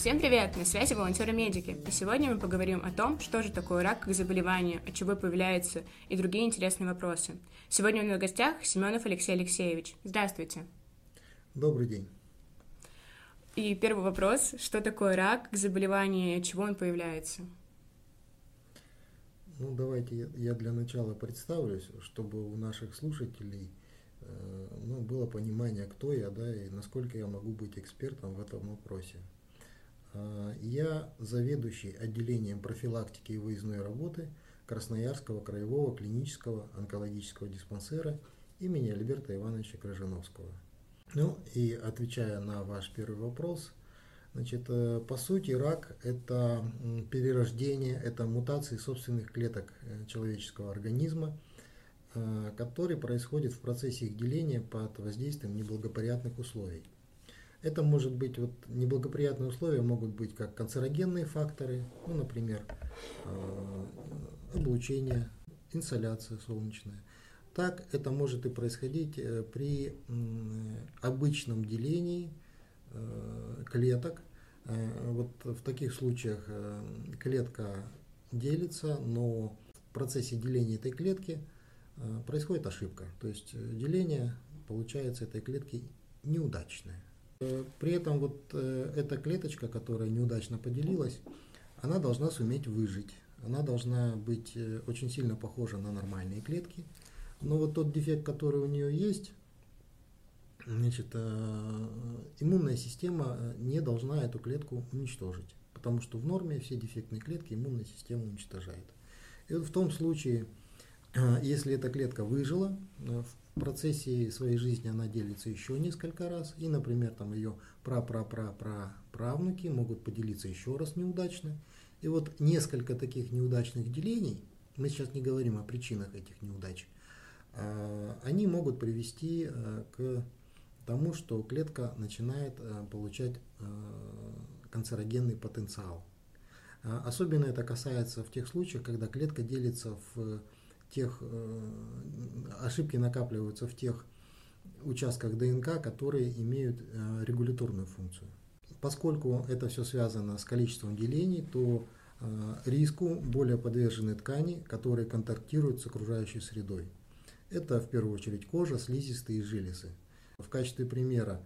Всем привет! На связи волонтеры-медики. И сегодня мы поговорим о том, что же такое рак как заболевание, от чего появляется и другие интересные вопросы. Сегодня у нас в гостях Семенов Алексей Алексеевич. Здравствуйте. Добрый день. И первый вопрос. Что такое рак, как заболевание, от чего он появляется? Ну, давайте я для начала представлюсь, чтобы у наших слушателей э, ну, было понимание, кто я, да, и насколько я могу быть экспертом в этом вопросе. А, я заведующий отделением профилактики и выездной работы Красноярского краевого клинического онкологического диспансера имени Альберта Ивановича Крыжановского. Ну и отвечая на ваш первый вопрос, значит, э, по сути рак – это перерождение, это мутации собственных клеток э, человеческого организма, э, который происходит в процессе их деления под воздействием неблагоприятных условий. Это может быть вот неблагоприятные условия могут быть как канцерогенные факторы, ну, например, э, облучение, инсоляция солнечная. Так это может и происходить э, при обычном делении э, клеток. Вот в таких случаях клетка делится, но в процессе деления этой клетки происходит ошибка. То есть деление получается этой клетки неудачное. При этом вот э, эта клеточка, которая неудачно поделилась, она должна суметь выжить. Она должна быть э, очень сильно похожа на нормальные клетки. Но вот тот дефект, который у нее есть, значит, э, иммунная система не должна эту клетку уничтожить. Потому что в норме все дефектные клетки иммунная система уничтожает. И вот в том случае, если эта клетка выжила, в в процессе своей жизни она делится еще несколько раз, и, например, там ее пра-пра-пра-пра-правнуки могут поделиться еще раз неудачно. И вот несколько таких неудачных делений, мы сейчас не говорим о причинах этих неудач, а, они могут привести а, к тому, что клетка начинает а, получать канцерогенный потенциал. Особенно это касается в тех случаях, когда клетка делится в тех, э, ошибки накапливаются в тех участках ДНК, которые имеют э, регуляторную функцию. Поскольку это все связано с количеством делений, то э, риску более подвержены ткани, которые контактируют с окружающей средой. Это в первую очередь кожа, слизистые железы. В качестве примера,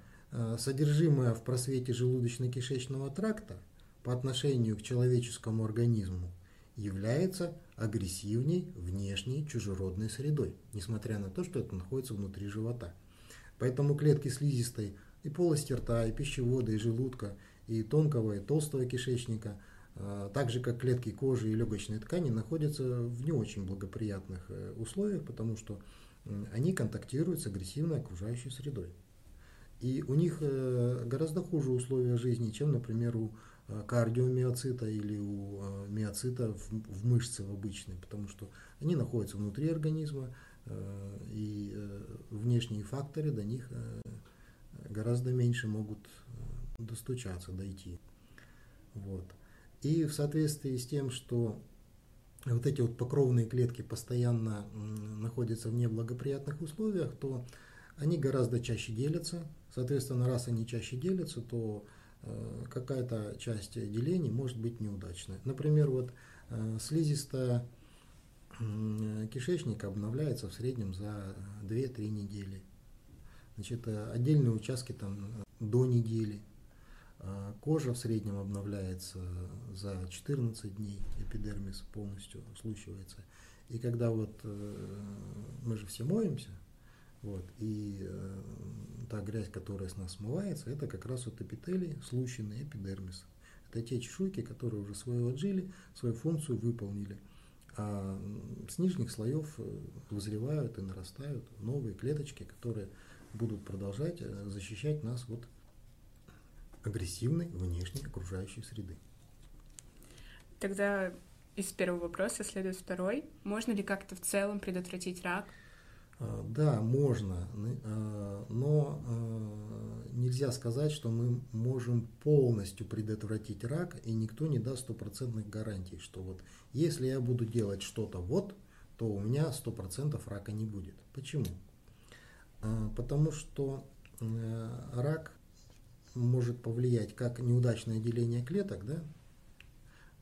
содержимое в просвете желудочно-кишечного тракта по отношению к человеческому организму является агрессивней внешней чужеродной средой, несмотря на то, что это находится внутри живота. Поэтому клетки слизистой и полости рта, и пищевода, и желудка, и тонкого, и толстого кишечника, а, так же как клетки кожи и легочной ткани, находятся в не очень благоприятных э, условиях, потому что они контактируют с агрессивной окружающей средой. И у них э, гораздо хуже условия жизни, чем, например, у кардиомиоцита или у э, миоцита в, в мышце в обычной, потому что они находятся внутри организма, э, и внешние факторы до них гораздо меньше могут достучаться, дойти. Вот. И в соответствии с тем, что вот эти вот покровные клетки постоянно находятся в неблагоприятных условиях, то они гораздо чаще делятся. Соответственно, раз они чаще делятся, то Э, какая-то часть делений может быть неудачная. Например, вот э, слизистая кишечника обновляется в среднем за 2-3 недели. Значит, э, отдельные участки там до недели. Кожа в среднем обновляется за 14 дней, эпидермис полностью случивается. И когда вот мы же все моемся, вот. И э, та грязь, которая с нас смывается, это как раз вот эпителий, слущенный эпидермис. Это те чешуйки, которые уже свою отжили, свою функцию выполнили. А с нижних слоев э, вызревают и нарастают новые клеточки, которые будут продолжать э, защищать нас от агрессивной внешней окружающей среды. Тогда из первого вопроса следует второй. Можно ли как-то в целом предотвратить рак? А, да, можно, а, но а, нельзя сказать, что мы можем полностью предотвратить рак, и никто не даст стопроцентных гарантий, что вот если я буду делать что-то вот, то у меня сто процентов рака не будет. Почему? Потому что рак может повлиять как неудачное деление клеток, да,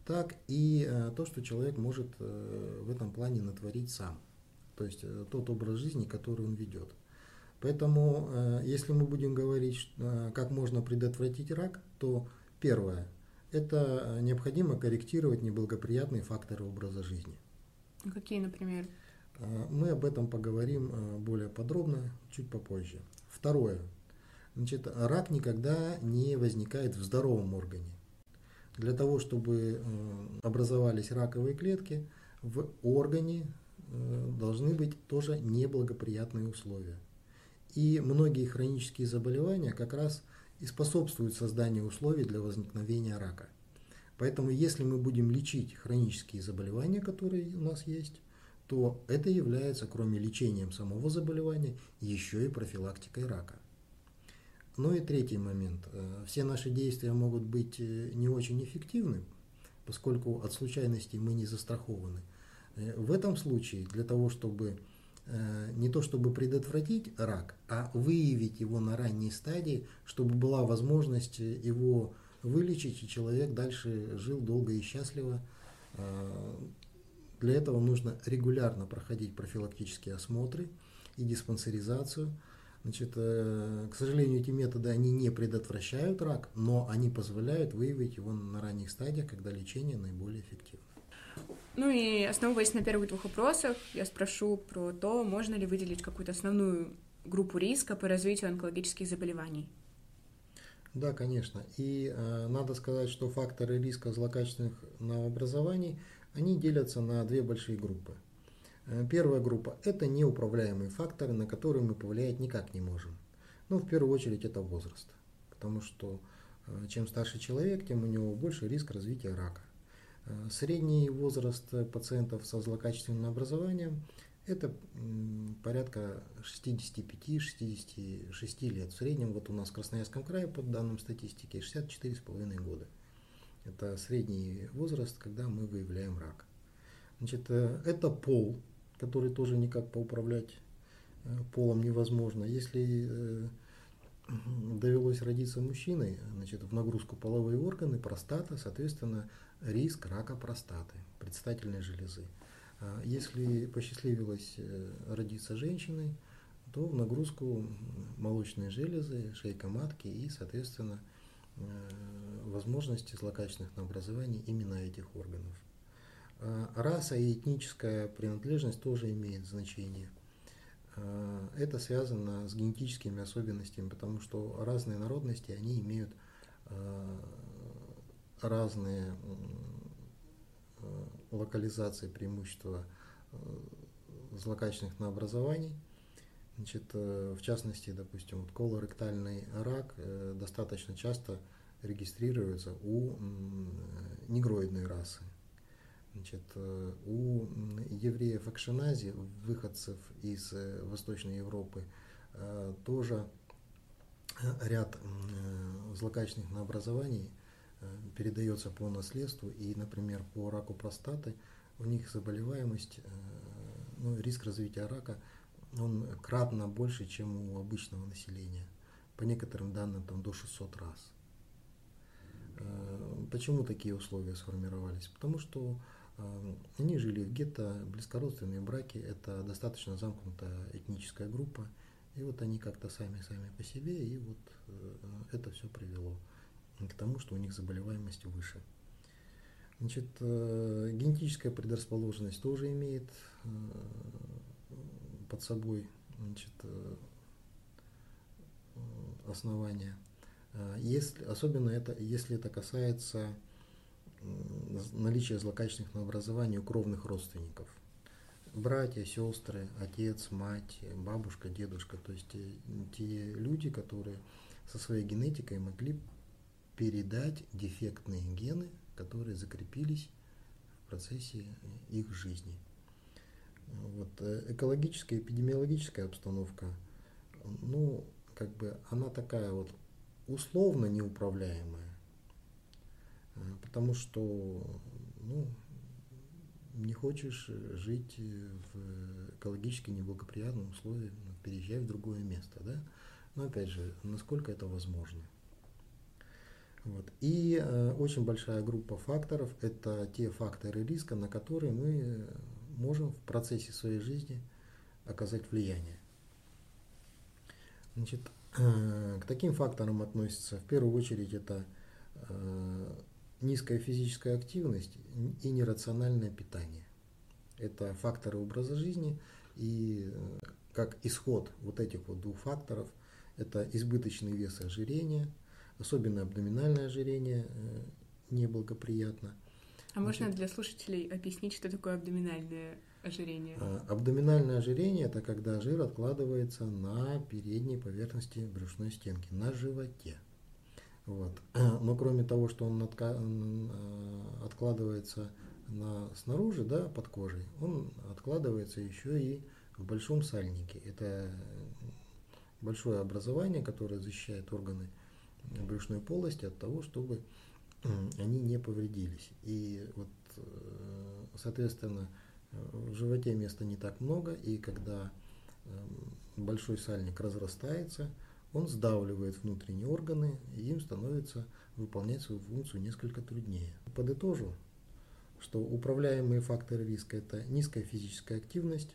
так и э, то, что человек может э, в этом плане натворить сам. То есть э, тот образ жизни, который он ведет. Поэтому, э, если мы будем говорить, э, как можно предотвратить рак, то первое – это необходимо корректировать неблагоприятные факторы образа жизни. Какие, например? Мы об этом поговорим более подробно чуть попозже. Второе. Значит, рак никогда не возникает в здоровом органе. Для того, чтобы образовались раковые клетки, в органе должны быть тоже неблагоприятные условия. И многие хронические заболевания как раз и способствуют созданию условий для возникновения рака. Поэтому если мы будем лечить хронические заболевания, которые у нас есть, то это является, кроме лечением самого заболевания, еще и профилактикой рака. Ну и третий момент. Э, все наши действия могут быть э, не очень эффективны, поскольку от случайностей мы не застрахованы. Э, в этом случае для того, чтобы не то чтобы предотвратить рак, а выявить его на ранней стадии, чтобы была возможность его вылечить, и человек дальше жил долго и счастливо. Для этого нужно регулярно проходить профилактические осмотры и диспансеризацию – Значит, э, к сожалению, эти методы, они не предотвращают рак, но они позволяют выявить его на ранних стадиях, когда лечение наиболее эффективно. Ну и основываясь на первых двух вопросах, я спрошу про то, можно ли выделить какую-то основную группу риска по развитию онкологических заболеваний. Да, конечно. И э, надо сказать, что факторы риска злокачественных новообразований, они делятся на две большие группы. Э, первая группа – это неуправляемые факторы, на которые мы повлиять никак не можем. Ну, в первую очередь, это возраст, потому что э, чем старше человек, тем у него больше риск развития рака. Э, средний возраст пациентов со злокачественным образованием – это порядка 65-66 лет. В среднем вот у нас в Красноярском крае, по данным статистики, 64,5 года. Это средний возраст, когда мы выявляем рак. Значит, это пол, который тоже никак поуправлять э, полом невозможно. Если э, довелось родиться мужчиной, значит, в нагрузку половые органы, простата, соответственно, риск рака простаты, предстательной железы. А если посчастливилось э, родиться женщиной, то в нагрузку молочные железы, шейка матки и, соответственно, возможности злокачественных образований именно этих органов. А, раса и этническая принадлежность тоже имеет значение. А, это связано с генетическими особенностями, потому что разные народности, они имеют разные локализации преимущества злокачественных новообразований. Значит, э, в частности, допустим, колоректальный рак э, достаточно часто регистрируется у негроидной расы. Значит, э, у евреев Акшенази, выходцев из э, Восточной Европы, э, тоже ряд злокачественных наобразований передается по наследству, и, например, по раку простаты у них заболеваемость, ну, риск развития рака, он кратно больше, чем у обычного населения. По некоторым данным, там до 600 раз. Почему такие условия сформировались? Потому что они жили в гетто, близкородственные браки, это достаточно замкнутая этническая группа, и вот они как-то сами-сами по себе, и вот э, это все привело к тому, что у них заболеваемость выше. Значит, э, генетическая предрасположенность тоже имеет э, под собой значит, основания. Если, особенно это, если это касается наличие злокачественных новообразований у кровных родственников. Братья, сестры, отец, мать, бабушка, дедушка, то есть те люди, которые со своей генетикой могли передать дефектные гены, которые закрепились в процессе их жизни. Вот, э, экологическая, эпидемиологическая обстановка, ну, как бы она такая вот условно неуправляемая. Э, потому что ну, не хочешь жить в экологически неблагоприятном условии, переезжай в другое место, да? Но опять же, насколько это возможно? Вот. И э, очень большая группа факторов – это те факторы риска, на которые мы можем в процессе своей жизни оказать влияние. Значит, э, к таким факторам относятся в первую очередь это э, низкая физическая активность и нерациональное питание. Это факторы образа жизни, и э, как исход вот этих вот двух факторов – это избыточный вес и ожирение, особенно абдоминальное ожирение неблагоприятно. А можно для слушателей объяснить, что такое абдоминальное ожирение? А, абдоминальное ожирение – это когда жир откладывается на передней поверхности брюшной стенки, на животе. Вот. Но кроме того, что он а, откладывается на, снаружи, да, под кожей, он откладывается еще и в большом сальнике. Это большое образование, которое защищает органы брюшной полости от того, чтобы они не повредились. И вот, э, соответственно, в животе места не так много, и когда эм, большой сальник разрастается, он сдавливает внутренние органы, и им становится выполнять свою функцию несколько труднее. Подытожу, что управляемые факторы риска – это низкая физическая активность,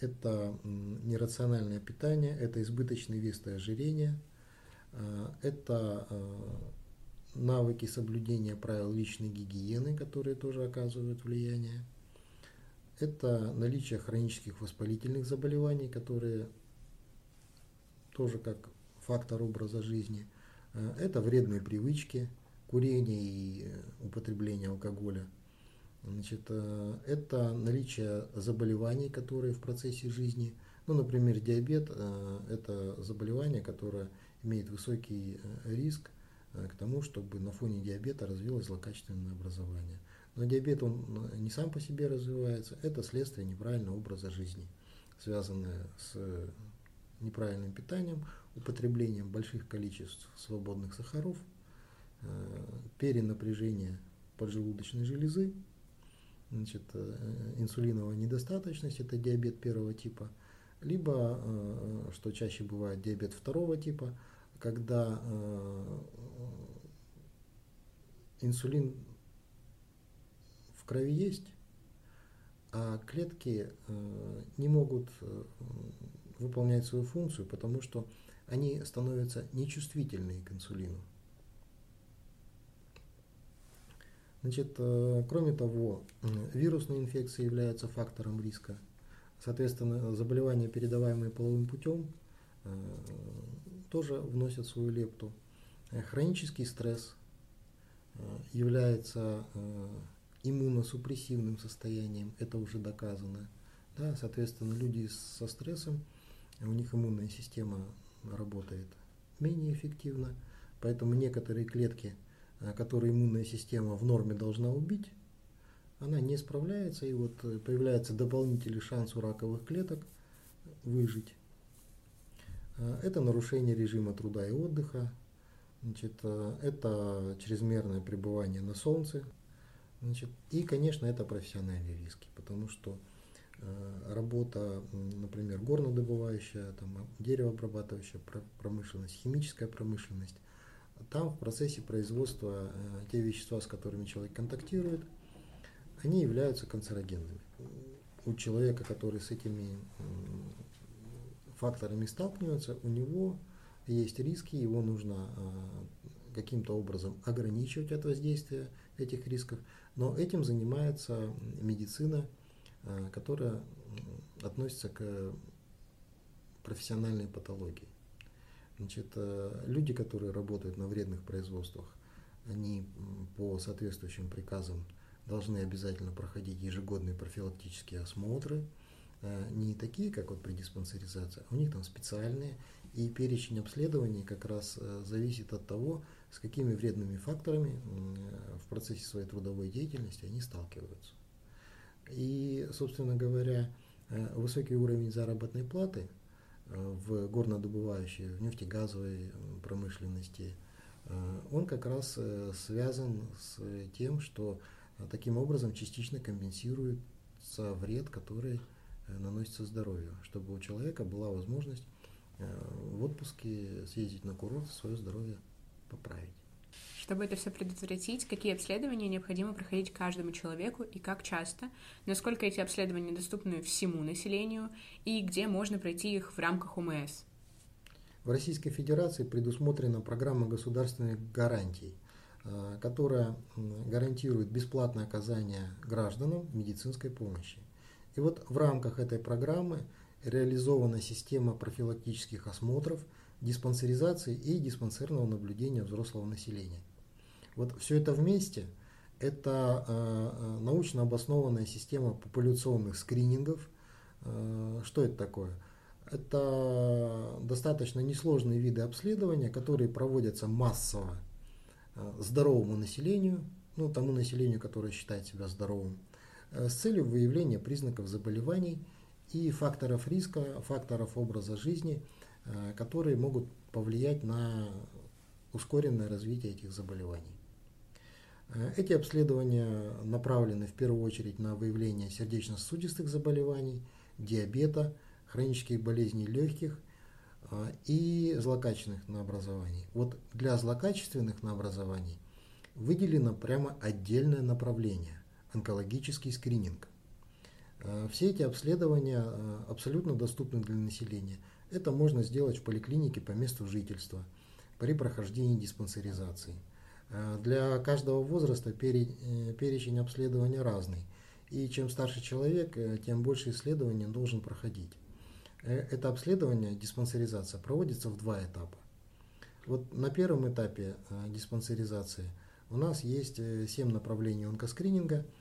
это нерациональное питание, это избыточный вес и ожирение, э, это э, навыки соблюдения правил личной гигиены, которые тоже оказывают влияние – это наличие хронических воспалительных заболеваний, которые тоже как фактор образа жизни. Э, это вредные привычки, курение и э, употребление алкоголя. Значит, э, это наличие заболеваний, которые в процессе жизни, ну, например, диабет – это заболевание, которое имеет высокий риск к тому, чтобы на фоне диабета развилось злокачественное образование. Но диабет, он э, не сам по себе развивается, это следствие неправильного образа жизни, связанное с неправильным питанием, употреблением больших количеств свободных сахаров, э, перенапряжение поджелудочной железы, значит, э, инсулиновая недостаточность, это диабет первого типа, либо, что чаще бывает, диабет второго типа, когда инсулин крови есть, а клетки э, не могут э, выполнять свою функцию, потому что они становятся нечувствительны к инсулину. Значит, э, кроме того, вирусные инфекции являются фактором риска. Соответственно, заболевания, передаваемые половым путем, тоже вносят свою лепту. Хронический стресс является иммуносупрессивным состоянием, это уже доказано. Да, соответственно, люди со стрессом, у них иммунная система работает менее эффективно, поэтому некоторые клетки, э, которые иммунная система в норме должна убить, она не справляется, и вот э, появляется дополнительный шанс у раковых клеток выжить. Э, это нарушение режима труда и отдыха, значит, это чрезмерное пребывание на солнце, Значит, и, конечно, это профессиональные риски, потому что э, работа, например, горнодобывающая, там, деревообрабатывающая промышленность, химическая промышленность, там в процессе производства э, те вещества, с которыми человек контактирует, они являются канцерогенными. У человека, который с этими э, факторами сталкивается, у него есть риски, его нужно э, каким-то образом ограничивать от воздействия этих рисков. Но этим занимается медицина, э, которая относится к профессиональной патологии. Значит, э, люди, которые работают на вредных производствах, они по соответствующим приказам должны обязательно проходить ежегодные профилактические осмотры, не такие, как вот при диспансеризации, а у них там специальные, и перечень обследований как раз зависит от того, с какими вредными факторами в процессе своей трудовой деятельности они сталкиваются. И, собственно говоря, э, высокий уровень заработной платы э, в горнодобывающей, в нефтегазовой промышленности, э, он как раз связан с тем, что таким образом частично компенсируется вред, который наносится здоровью, чтобы у человека была возможность в отпуске съездить на курорт, свое здоровье поправить. Чтобы это все предотвратить, какие обследования необходимо проходить каждому человеку и как часто, насколько эти обследования доступны всему населению и где можно пройти их в рамках ОМС? В Российской Федерации предусмотрена программа государственных гарантий, э, которая гарантирует бесплатное оказание гражданам медицинской помощи. И вот в рамках этой программы реализована система профилактических осмотров, диспансеризации и диспансерного наблюдения взрослого населения. Вот все это вместе – это э, научно обоснованная система популяционных скринингов. Э, что это такое? Это достаточно несложные виды обследования, которые проводятся массово э, здоровому населению, ну, тому населению, которое считает себя здоровым, Э, с целью выявления признаков заболеваний и факторов риска, факторов образа жизни, э, которые могут повлиять на ускоренное развитие этих заболеваний. Э, эти обследования направлены в первую очередь на выявление сердечно-сосудистых заболеваний, диабета, хронических болезней легких и злокачественных наобразований. Вот для злокачественных наобразований выделено прямо отдельное направление онкологический скрининг. Э, все эти обследования э, абсолютно доступны для населения. Это можно сделать в поликлинике по месту жительства при прохождении диспансеризации. Э, для каждого возраста перечень обследования разный. И чем старше человек, тем больше исследований должен проходить. Это обследование, диспансеризация, проводится в два этапа. Вот на первом этапе диспансеризации у нас есть 7 направлений онкоскрининга –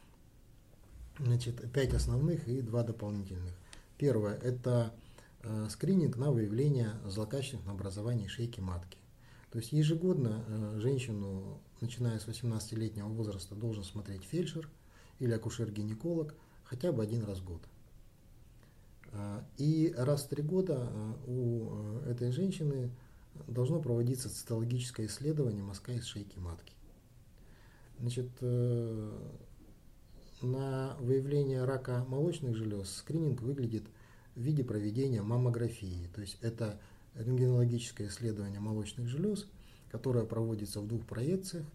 Значит, пять основных и два дополнительных. Первое – это э, скрининг на выявление злокачественных образований шейки матки. То есть ежегодно э, женщину, начиная с 18-летнего возраста, должен смотреть фельдшер или акушер-гинеколог хотя бы один раз в год. Э, и раз в три года у этой женщины должно проводиться цитологическое исследование мазка из шейки матки. Значит, на выявление рака молочных желез скрининг выглядит в виде проведения маммографии. То есть это рентгенологическое исследование молочных желез, которое проводится в двух проекциях.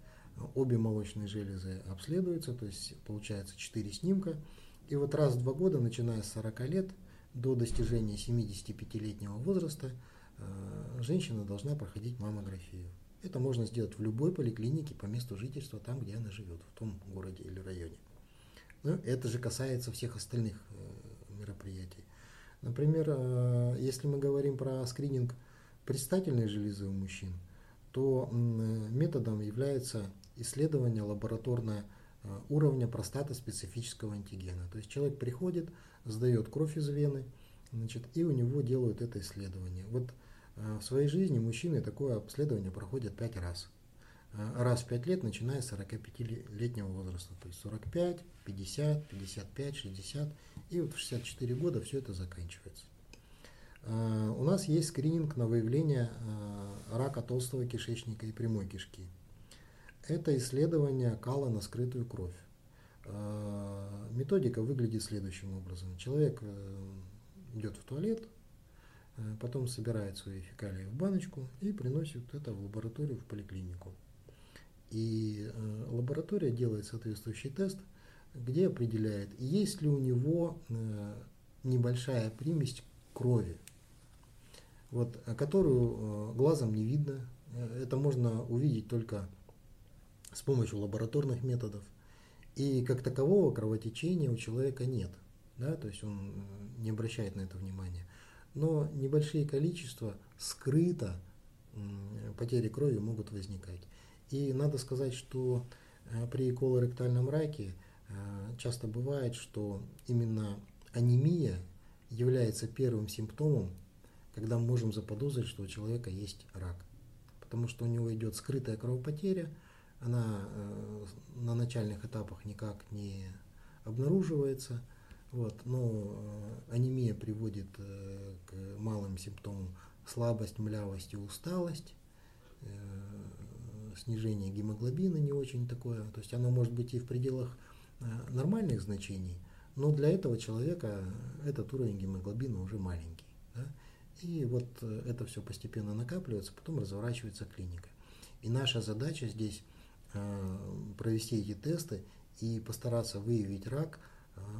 Обе молочные железы обследуются, то есть получается 4 снимка. И вот раз в два года, начиная с 40 лет до достижения 75-летнего возраста, э, женщина должна проходить маммографию. Это можно сделать в любой поликлинике по месту жительства, там, где она живет, в том городе или районе. Ну, это же касается всех остальных э, мероприятий. Например, э, если мы говорим про скрининг предстательной железы у мужчин, то методом является исследование лабораторное э, уровня простаты специфического антигена. То есть человек приходит, сдает кровь из вены, значит, и у него делают это исследование. Вот в своей жизни мужчины такое обследование проходят пять раз. Раз в пять лет, начиная с 45-летнего возраста. То есть 45, 50, 55, 60, и вот в 64 года все это заканчивается. А, у нас есть скрининг на выявление а, рака толстого кишечника и прямой кишки. Это исследование кала на скрытую кровь. Методика выглядит следующим образом. Человек э, идет в туалет, э, потом собирает свои фекалии в баночку и приносит это в лабораторию, в поликлинику. И э, лаборатория делает соответствующий тест – где определяет, есть ли у него э, небольшая примесь крови, вот, которую э, глазом не видно. Это можно увидеть только с помощью лабораторных методов. И как такового кровотечения у человека нет. Да, то есть он не обращает на это внимания. Но небольшие количества скрыто потери крови могут возникать. И надо сказать, что при колоректальном раке Э, часто бывает, что именно анемия является первым симптомом, когда мы можем заподозрить, что у человека есть рак. Потому что у него идет скрытая кровопотеря, она э, на начальных этапах никак не обнаруживается, вот, но э, анемия приводит к малым симптомам слабость, млявость и усталость, снижение гемоглобина не очень такое, то есть оно может быть и в пределах Э, нормальных значений, но для этого человека этот уровень гемоглобина уже маленький. Да? И вот э, это все постепенно накапливается, потом разворачивается клиника. И наша задача здесь провести эти тесты и постараться выявить рак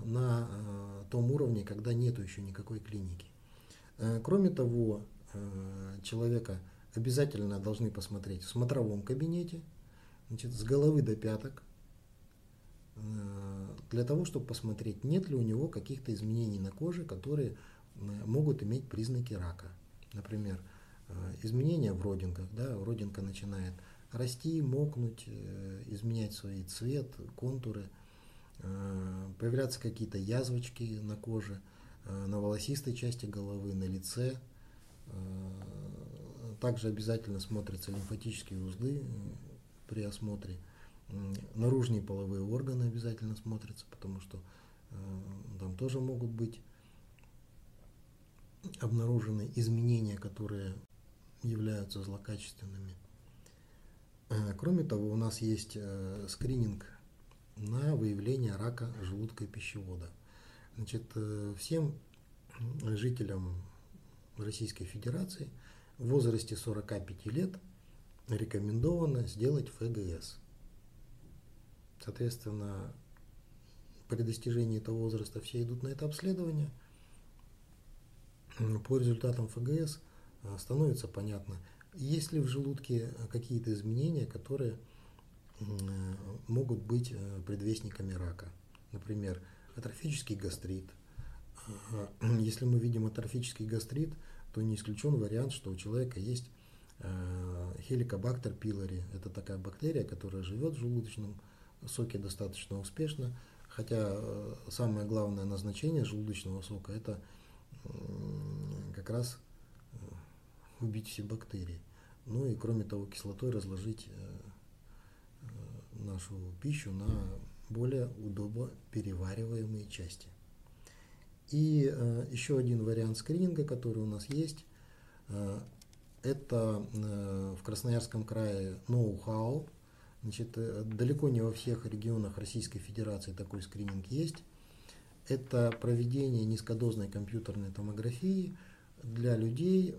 на том уровне, когда нету еще никакой клиники. Кроме того, человека обязательно должны посмотреть в смотровом кабинете, значит, с головы до пяток, э, для того, чтобы посмотреть, нет ли у него каких-то изменений на коже, которые э, могут иметь признаки рака. Например, э, изменения в родинках, да, родинка начинает расти, мокнуть, изменять свой цвет, контуры, появляться какие-то язвочки на коже, на волосистой части головы, на лице, также обязательно смотрятся лимфатические узлы при осмотре. Наружные половые органы обязательно смотрятся, потому что э, там тоже могут быть обнаружены изменения, которые являются злокачественными. Э, кроме того, у нас есть э, скрининг на выявление рака желудка и пищевода. Значит, всем жителям Российской Федерации – в возрасте 45 лет рекомендовано сделать ФГС. Соответственно, при достижении этого возраста все идут на это обследование. По результатам ФГС а, становится понятно, есть ли в желудке какие-то изменения, которые могут быть э, предвестниками рака. Например, атрофический гастрит. А, если мы видим атрофический гастрит, то не исключен вариант, что у человека есть хеликобактер пилори. Это такая бактерия, которая живет в желудочном соке достаточно успешно, хотя э, самое главное назначение желудочного сока – это как раз э, убить все бактерии. Ну и кроме того, кислотой разложить э, нашу пищу на более удобно перевариваемые части. И э, еще один вариант скрининга, который у нас есть, э, это э, в Красноярском крае ноу-хау. Значит, далеко не во всех регионах Российской Федерации такой скрининг есть. Это проведение низкодозной компьютерной томографии для людей,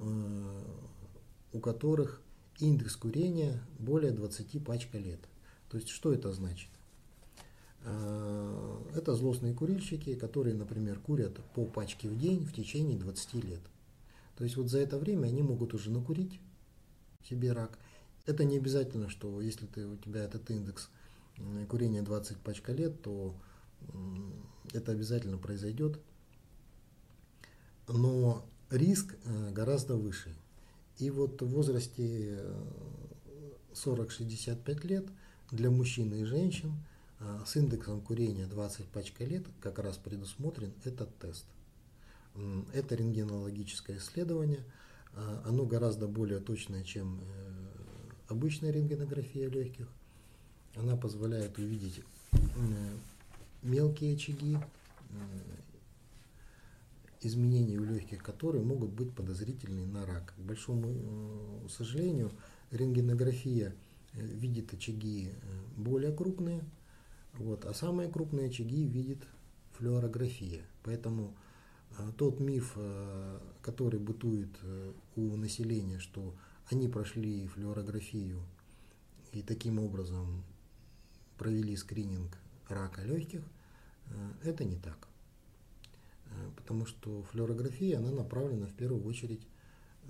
у которых индекс курения более 20 пачка лет. То есть что это значит? Э, это злостные курильщики, которые, например, курят по пачке в день в течение 20 лет. То есть вот за это время они могут уже накурить себе рак. Это не обязательно, что если ты, у тебя этот индекс курения 20 пачка лет, то это обязательно произойдет. Но риск э, гораздо выше. И вот в возрасте 40-65 э, лет для мужчин и женщин – с индексом курения 20 пачка лет как раз предусмотрен этот тест. Это рентгенологическое исследование, а, оно гораздо более точное, чем э, обычная рентгенография легких. Она позволяет увидеть мелкие очаги, изменения у легких, которые могут быть подозрительны на рак. К большому э, сожалению, рентгенография э, видит очаги более крупные, вот. А самые крупные очаги видит флюорография. Поэтому э, тот миф, э, который бытует э, у населения, что они прошли флюорографию и таким образом провели скрининг рака легких, э, это не так. Э, потому что флюорография, она направлена в первую очередь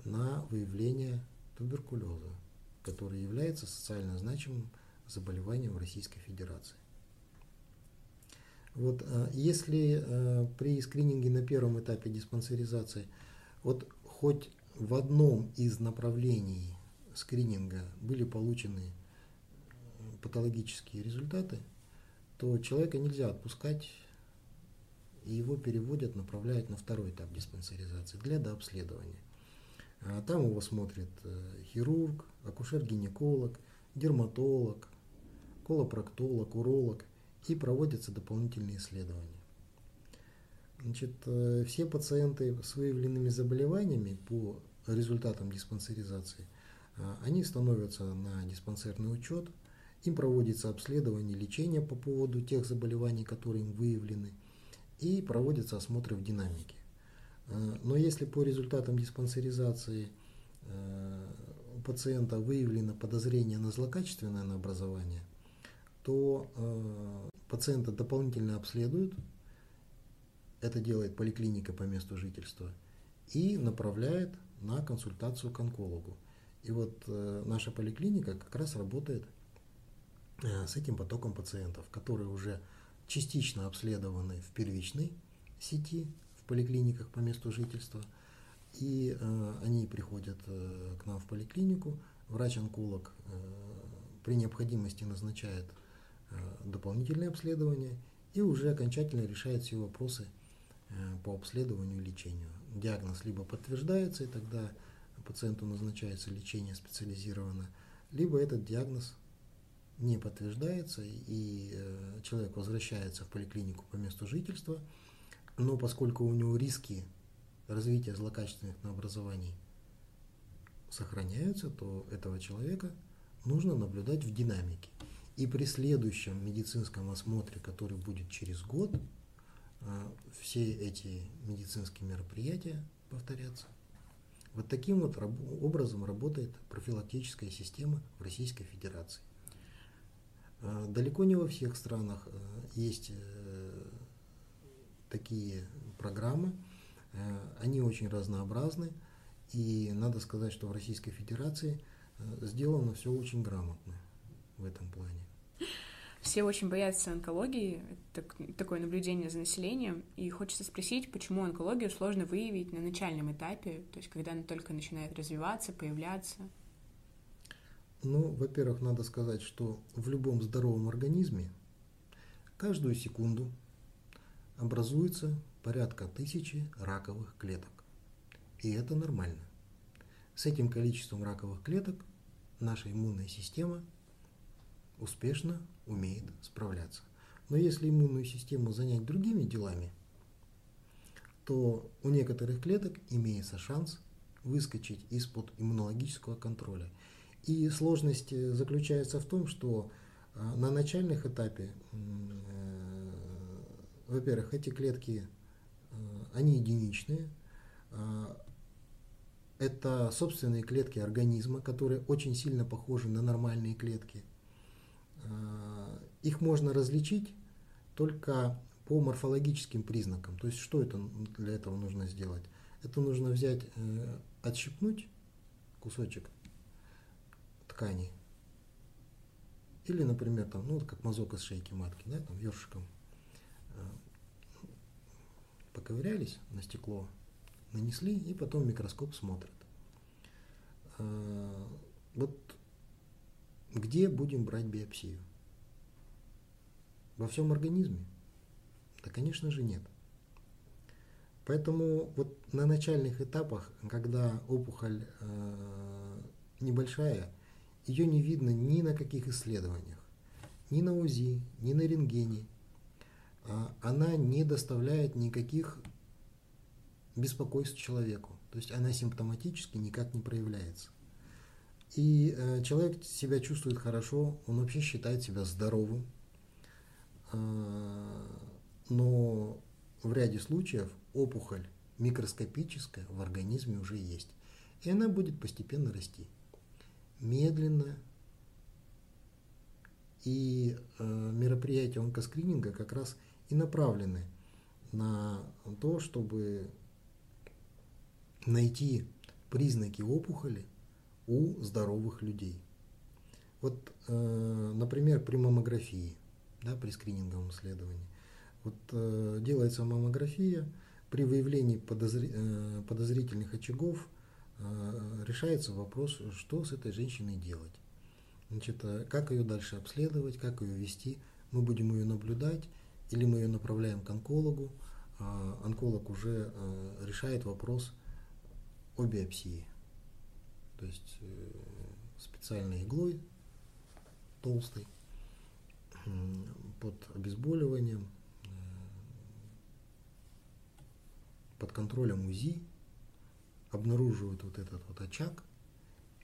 на выявление туберкулеза, который является социально значимым заболеванием в Российской Федерации. Вот а, если а, при скрининге на первом этапе диспансеризации вот хоть в одном из направлений скрининга были получены патологические результаты, то человека нельзя отпускать, и его переводят, направляют на второй этап диспансеризации для дообследования. А там его смотрит э, хирург, акушер-гинеколог, дерматолог, колопроктолог, уролог – и проводятся дополнительные исследования. Значит, э, все пациенты с выявленными заболеваниями по результатам диспансеризации, э, они становятся на диспансерный учет, им проводится обследование, лечение по поводу тех заболеваний, которые им выявлены, и проводятся осмотры в динамике. Э, но если по результатам диспансеризации пациента выявлено подозрение на злокачественное образование, то пациента дополнительно обследуют, это делает поликлиника по месту жительства, и направляет на консультацию к онкологу. И вот э, наша поликлиника как раз работает э, с этим потоком пациентов, которые уже частично обследованы в первичной сети, в поликлиниках по месту жительства, и э, они приходят к нам в поликлинику, врач-онколог при необходимости назначает э, дополнительные обследования и уже окончательно решает все вопросы э, по обследованию и лечению. Диагноз либо подтверждается, и тогда пациенту назначается лечение специализированно, либо этот диагноз не подтверждается, и э, человек возвращается в поликлинику по месту жительства, но поскольку у него риски развития злокачественных образований сохраняются, то этого человека нужно наблюдать в динамике. И при следующем медицинском осмотре, который будет через год, э, все эти медицинские мероприятия повторятся. Вот таким вот образом работает профилактическая система в Российской Федерации. Э, далеко не во всех странах э, есть такие программы. Они очень разнообразны. И надо сказать, что в Российской Федерации сделано все очень грамотно в этом плане. Все очень боятся онкологии, это такое наблюдение за населением, и хочется спросить, почему онкологию сложно выявить на начальном этапе, то есть когда она только начинает развиваться, появляться. Ну, во-первых, надо сказать, что в любом здоровом организме каждую секунду образуется порядка тысячи раковых клеток. И это нормально. С этим количеством раковых клеток наша иммунная система успешно умеет справляться. Но если иммунную систему занять другими делами, то у некоторых клеток имеется шанс выскочить из-под иммунологического контроля – и сложность э, заключается в том, что э, на начальных этапе, э, во-первых, эти клетки, они единичные, это собственные клетки организма, которые очень сильно похожи на нормальные клетки. Их можно различить только по морфологическим признакам. То есть что это для этого нужно сделать? Это нужно взять, отщипнуть кусочек ткани. Или, например, там, ну, как мазок из шейки матки, да, там, ёршиком э, поковырялись на стекло, нанесли, и потом микроскоп смотрит. Э, вот где будем брать биопсию? Во всем организме? Да, конечно же, нет. Поэтому вот на начальных этапах, когда опухоль э, небольшая, ее не видно ни на каких исследованиях, ни на УЗИ, ни на рентгене. А она не доставляет никаких беспокойств человеку. То есть она симптоматически никак не проявляется. И э, человек себя чувствует хорошо, он вообще считает себя здоровым. Э, но в ряде случаев опухоль микроскопическая в организме уже есть. И она будет постепенно расти медленно. И э, мероприятия онкоскрининга как раз и направлены на то, чтобы найти признаки опухоли у здоровых людей. Вот, э, например, при маммографии, да, при скрининговом исследовании. Вот э, делается маммография, при выявлении подозри, э, подозрительных очагов Э, решается вопрос, что с этой женщиной делать. Значит, э, как ее дальше обследовать, как ее вести. Мы будем ее наблюдать или мы ее направляем к онкологу. А онколог уже э, решает вопрос о биопсии. То есть специальной иглой толстой под обезболиванием, под контролем УЗИ обнаруживают вот этот вот очаг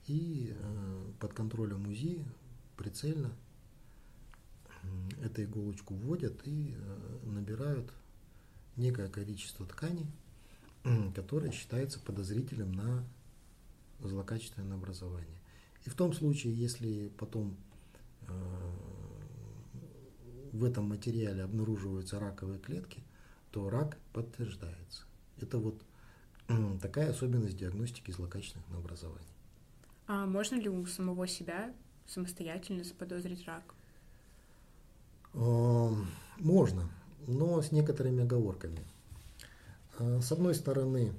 и э, под контролем УЗИ прицельно эту иголочку вводят и э, набирают некое количество ткани, которое считается подозрительным на злокачественное образование. И в том случае, если потом э, в этом материале обнаруживаются раковые клетки, то рак подтверждается. Это вот такая особенность диагностики злокачественных новообразований. А можно ли у самого себя самостоятельно заподозрить рак? Можно, но с некоторыми оговорками. А, с одной стороны, э,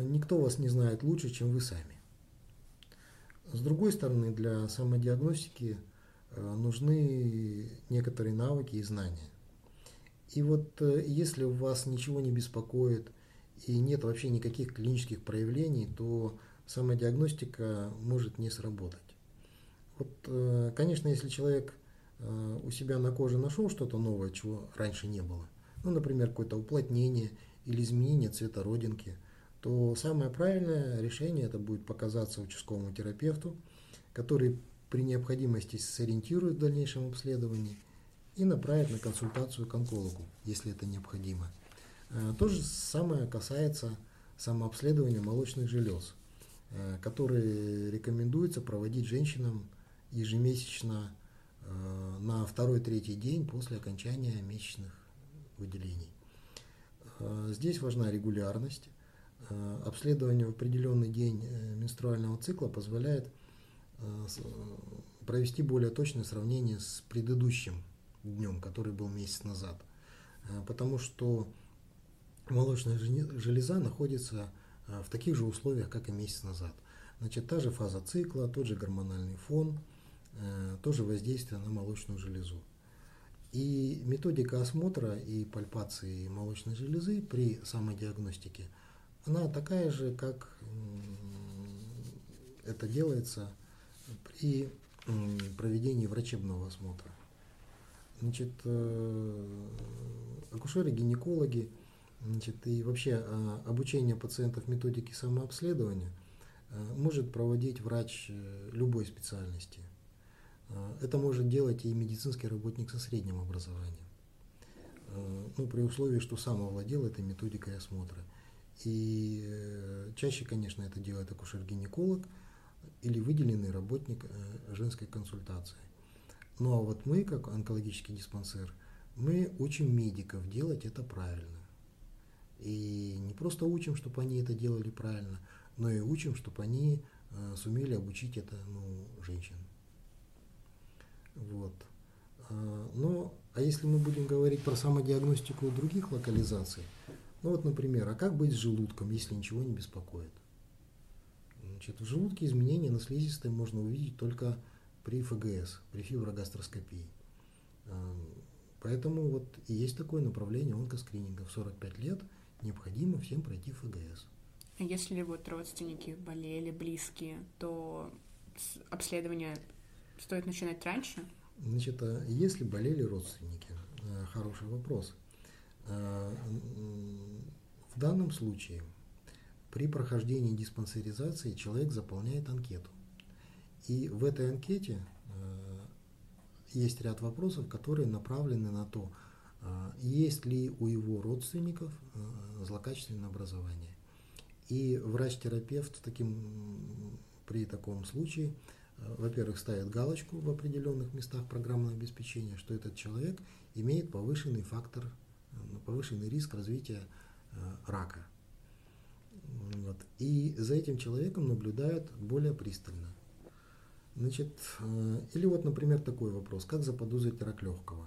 никто вас не знает лучше, чем вы сами. С другой стороны, для самодиагностики э, нужны некоторые навыки и знания. И вот э, если у вас ничего не беспокоит и нет вообще никаких клинических проявлений, то самодиагностика может не сработать. Вот, конечно, если человек у себя на коже нашел что-то новое, чего раньше не было, ну, например, какое-то уплотнение или изменение цвета родинки, то самое правильное решение это будет показаться участковому терапевту, который при необходимости сориентирует в дальнейшем обследовании и направит на консультацию к онкологу, если это необходимо. Э, то же самое касается самообследования молочных желез, э, которые рекомендуется проводить женщинам ежемесячно э, на второй-третий день после окончания месячных выделений. Здесь важна регулярность. Э, обследование в определенный день э, менструального цикла позволяет провести более точное сравнение с предыдущим днем, который был месяц назад. Потому что молочная железа находится в таких же условиях, как и месяц назад. Значит, та же фаза цикла, тот же гормональный фон, тоже воздействие на молочную железу. И методика осмотра и пальпации молочной железы при самодиагностике, она такая же, как это делается при проведении врачебного осмотра. Значит, э, акушеры, гинекологи, значит, и вообще а, обучение пациентов методике самообследования э, может проводить врач э, любой специальности – это может делать и медицинский работник со средним образованием. Ну, при условии, что сам овладел этой методикой осмотра. И э, чаще, конечно, это делает акушер-гинеколог или выделенный работник женской консультации. Ну а вот мы, как онкологический диспансер, мы учим медиков делать это правильно. И не просто учим, чтобы они это делали правильно, но и учим, чтобы они сумели обучить это ну, женщин. Вот. А, ну, а если мы будем говорить про самодиагностику других локализаций, ну вот, например, а как быть с желудком, если ничего не беспокоит? Значит, в желудке изменения на слизистой можно увидеть только при ФГС, при фиброгастроскопии. А, поэтому вот и есть такое направление онкоскрининга. В 45 лет необходимо всем пройти ФГС. А если вот родственники болели, близкие, то обследование Стоит начинать раньше? Значит, а если болели родственники, э, хороший вопрос. Э, в данном случае при прохождении диспансеризации человек заполняет анкету. И в этой анкете э, есть ряд вопросов, которые направлены на то, есть ли у его родственников злокачественное образование. И врач-терапевт таким, при таком случае Э, во-первых, ставит галочку в определенных местах программного обеспечения, что этот человек имеет повышенный фактор, э, повышенный риск развития э, рака. Вот. И за этим человеком наблюдают более пристально. Значит, или вот, например, такой вопрос, как заподозрить рак легкого?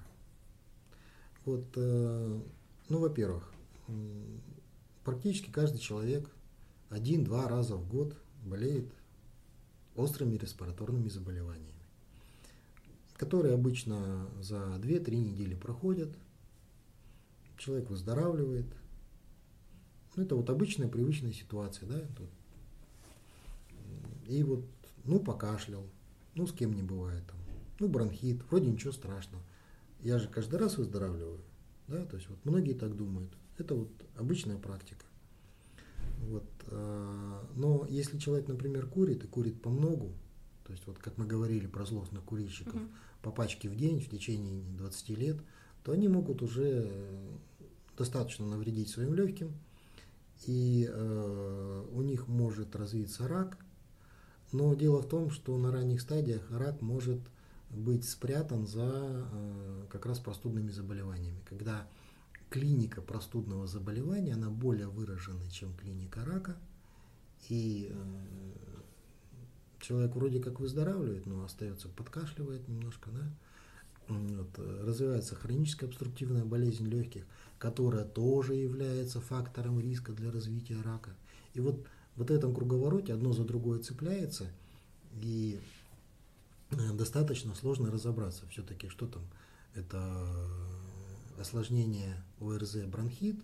Вот, ну, во-первых, практически каждый человек один-два раза в год болеет острыми респираторными заболеваниями, которые обычно за 2-3 недели проходят, человек выздоравливает. Ну, это вот обычная привычная ситуация, да. И вот, ну, покашлял, ну, с кем не бывает там, ну, бронхит, вроде ничего страшного. Я же каждый раз выздоравливаю, да, то есть вот многие так думают. Это вот обычная практика. Вот, а, но если человек, например, курит и курит по многу, то есть вот как мы говорили про злостных курильщиков, угу. по пачке в день в течение 20 лет, то они могут уже достаточно навредить своим легким, и э, у них может развиться рак, Но дело в том, что на ранних стадиях рак может быть спрятан за э, как раз простудными заболеваниями, когда клиника простудного заболевания, она более выражена, чем клиника рака, и э, человек вроде как выздоравливает, но остается подкашливает немножко, да, вот, развивается хроническая обструктивная болезнь легких, которая тоже является фактором риска для развития рака. И вот вот в этом круговороте одно за другое цепляется, и э, достаточно сложно разобраться все-таки, что там. Это осложнение ОРЗ бронхит,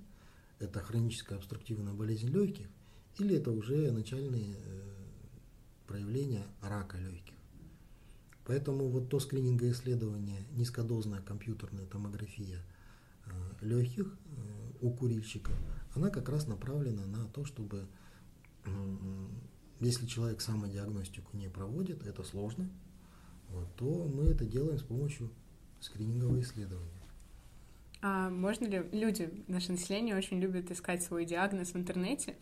это хроническая обструктивная болезнь легких, или это уже начальные э, проявления рака легких. Поэтому вот то скрининговое исследование, низкодозная компьютерная томография э, легких у курильщиков, она как раз направлена на то, чтобы если человек самодиагностику не проводит, это сложно, вот, то мы это делаем с помощью скринингового исследования. А можно ли люди, наше население очень любят искать свой диагноз в интернете,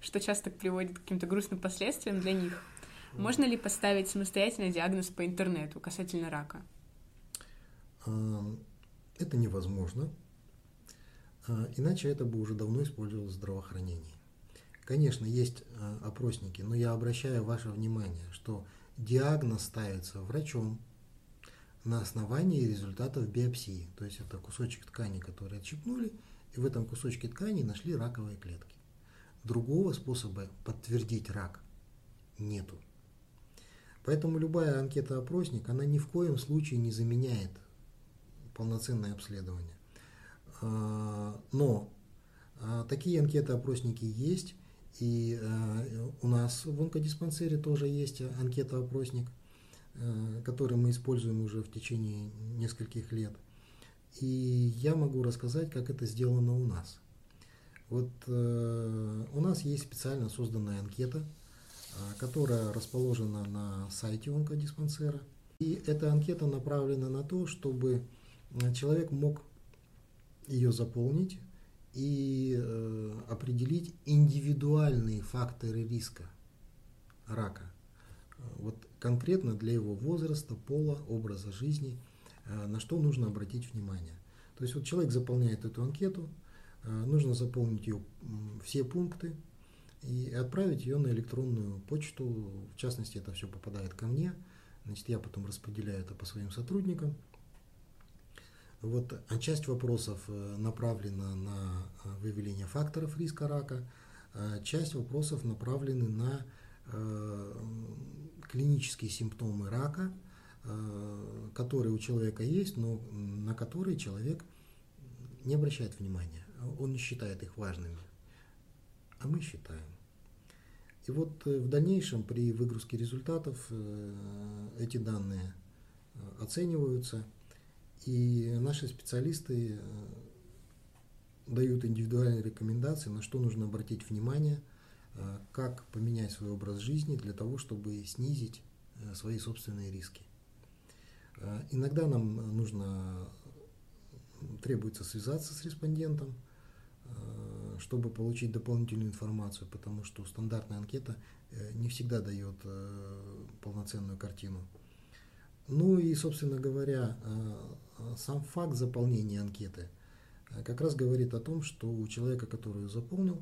что часто приводит к каким-то грустным последствиям для них? Можно ли поставить самостоятельно диагноз по интернету касательно рака? Это невозможно. А, иначе это бы уже давно использовалось в здравоохранении. Конечно, есть э, опросники, но я обращаю ваше внимание, что диагноз ставится врачом на основании результатов биопсии. То есть это кусочек ткани, который отщипнули, и в этом кусочке ткани нашли раковые клетки. Другого способа подтвердить рак нету. Поэтому любая анкета-опросник, она ни в коем случае не заменяет полноценное обследование. А, но а, такие анкеты-опросники есть, и э, у нас в онкодиспансере тоже есть анкета-опросник, который мы используем уже в течение нескольких лет. И я могу рассказать, как это сделано у нас. Вот э, у нас есть специально созданная анкета, которая расположена на сайте онкодиспансера. И эта анкета направлена на то, чтобы человек мог ее заполнить и э, определить индивидуальные факторы риска рака. Вот конкретно для его возраста, пола, образа жизни, э, на что нужно обратить внимание. То есть вот человек заполняет эту анкету, э, нужно заполнить ее все пункты и отправить ее на электронную почту. В частности, это все попадает ко мне. Значит, я потом распределяю это по своим сотрудникам. Вот, а часть вопросов э, направлена на э, выявление факторов риска рака, а часть вопросов направлены на э, клинические симптомы рака, э, которые у человека есть, но на которые человек не обращает внимания, он не считает их важными, а мы считаем. И вот в дальнейшем при выгрузке результатов эти данные оцениваются – и наши специалисты э, дают индивидуальные рекомендации, на что нужно обратить внимание, э, как поменять свой образ жизни для того, чтобы снизить э, свои собственные риски. Иногда нам нужно, требуется связаться с респондентом, чтобы получить дополнительную информацию, потому что стандартная анкета не всегда дает полноценную картину. Ну и, собственно говоря, Э, сам факт заполнения анкеты э, как раз говорит о том, что у человека, который ее заполнил,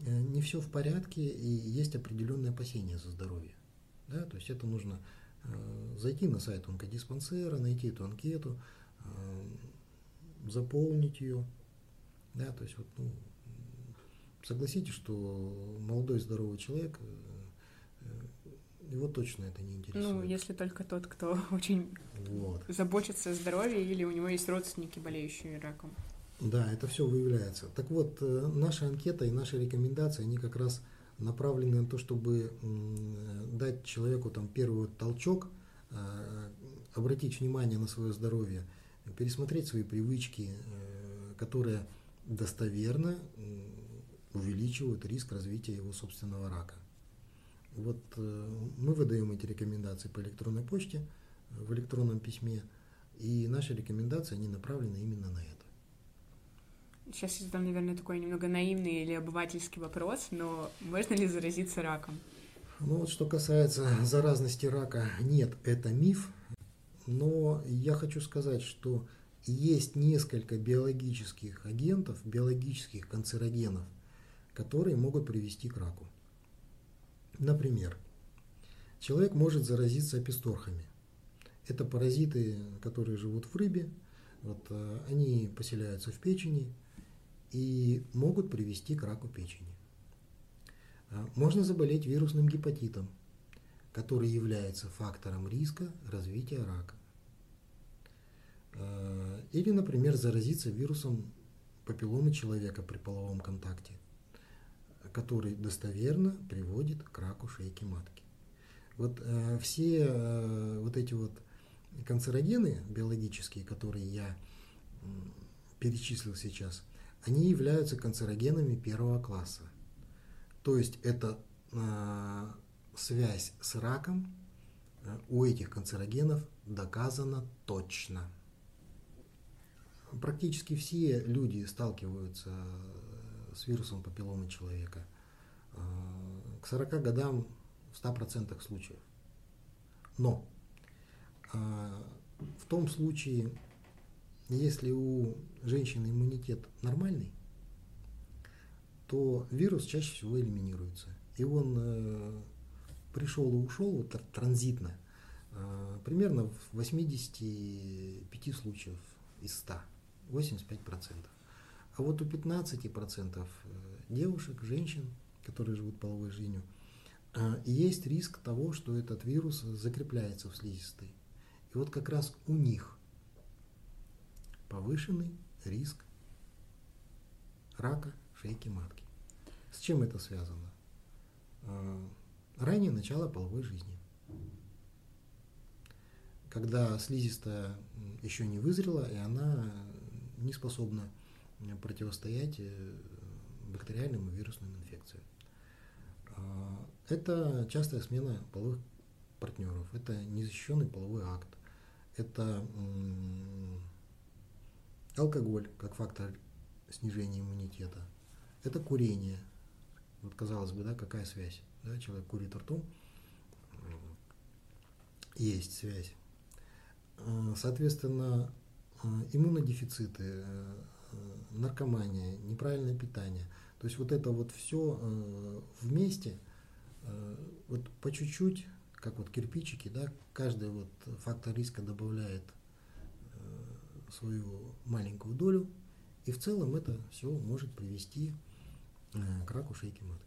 э, не все в порядке и есть определенные опасения за здоровье. Да? То есть это нужно зайти на сайт онкодиспансера, найти эту анкету, заполнить ее. Да? То есть вот, ну, согласитесь, что молодой здоровый человек его точно это не интересует. Ну, если только тот, кто очень вот. заботится о здоровье или у него есть родственники, болеющие раком. Да, это все выявляется. Так вот, э, наша анкета и наши рекомендации, они как раз направлены на то, чтобы дать человеку там первый толчок, э, обратить внимание на свое здоровье, пересмотреть свои привычки, э, которые достоверно увеличивают риск развития его собственного рака. Вот э, мы выдаем эти рекомендации по электронной почте, э, в электронном письме, и наши рекомендации, они направлены именно на это. Сейчас задам, наверное, такой немного наивный или обывательский вопрос, но можно ли заразиться раком? Ну вот что касается заразности рака, нет, это миф. Но я хочу сказать, что есть несколько биологических агентов, биологических канцерогенов, которые могут привести к раку. Например, человек может заразиться аписторхами. Это паразиты, которые живут в рыбе, вот, э, они поселяются в печени и могут привести к раку печени. А, можно заболеть вирусным гепатитом, который является фактором риска развития рака. А, или, например, заразиться вирусом папилломы человека при половом контакте, который достоверно приводит к раку шейки матки. Вот э, все э, вот эти вот канцерогены биологические, которые я перечислил сейчас, они являются канцерогенами первого класса. То есть это э, связь с раком э, у этих канцерогенов доказана точно. Практически все люди сталкиваются с вирусом папилломы человека. Э, к 40 годам в 100% случаев. Но а, в том случае, если у женщины иммунитет нормальный, то вирус чаще всего элиминируется. И он э, пришел и ушел вот, транзитно, э, примерно в 85 случаев из 100, 85%. А вот у 15% э, девушек, женщин, которые живут половой жизнью, э, есть риск того, что этот вирус закрепляется в слизистой. И вот как раз у них повышенный риск рака шейки матки. С чем это связано? А, раннее начало половой жизни. Когда слизистая еще не вызрела, и она не способна противостоять э, бактериальным и вирусным инфекциям. А, это частая смена половых партнеров, это незащищенный половой акт, это алкоголь как фактор снижения иммунитета, это курение. Вот казалось бы, да, какая связь? Да, человек курит ртом, есть связь. Э, соответственно, э, иммунодефициты, э, наркомания, неправильное питание. То есть вот это вот все вместе, вот по чуть-чуть как вот кирпичики, да, каждый вот фактор риска добавляет э, свою маленькую долю, и в целом это все может привести э, к раку шейки матки.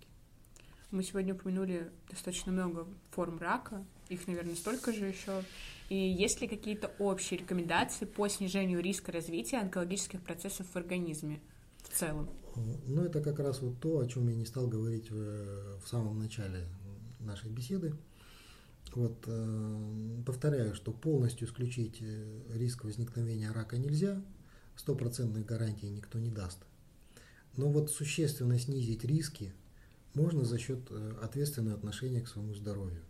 Мы сегодня упомянули достаточно много форм рака, их, наверное, столько же еще. И есть ли какие-то общие рекомендации по снижению риска развития онкологических процессов в организме в целом? Ну, это как раз вот то, о чем я не стал говорить в, в самом начале нашей беседы. Вот, э, повторяю, что полностью исключить э, риск возникновения рака нельзя, стопроцентной гарантии никто не даст. Но вот существенно снизить риски можно за счет э, ответственного отношения к своему здоровью.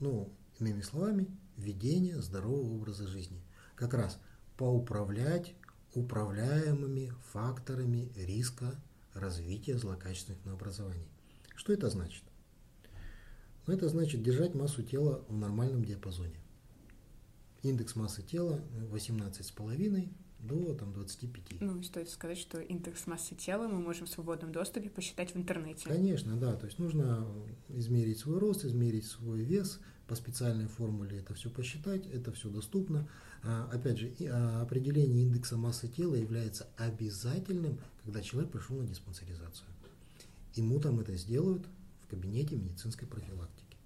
Ну, иными словами, ведение здорового образа жизни. Как раз поуправлять управляемыми факторами риска развития злокачественных новообразований. Что это значит? Но это значит держать массу тела в нормальном диапазоне. Индекс массы тела 18,5 до там, 25. Ну, стоит сказать, что индекс массы тела мы можем в свободном доступе посчитать в интернете. Конечно, да. То есть нужно измерить свой рост, измерить свой вес, по специальной формуле это все посчитать, это все доступно. А, опять же, а, определение индекса массы тела является обязательным, когда человек пришел на диспансеризацию. Ему там это сделают, в кабинете медицинской профилактики.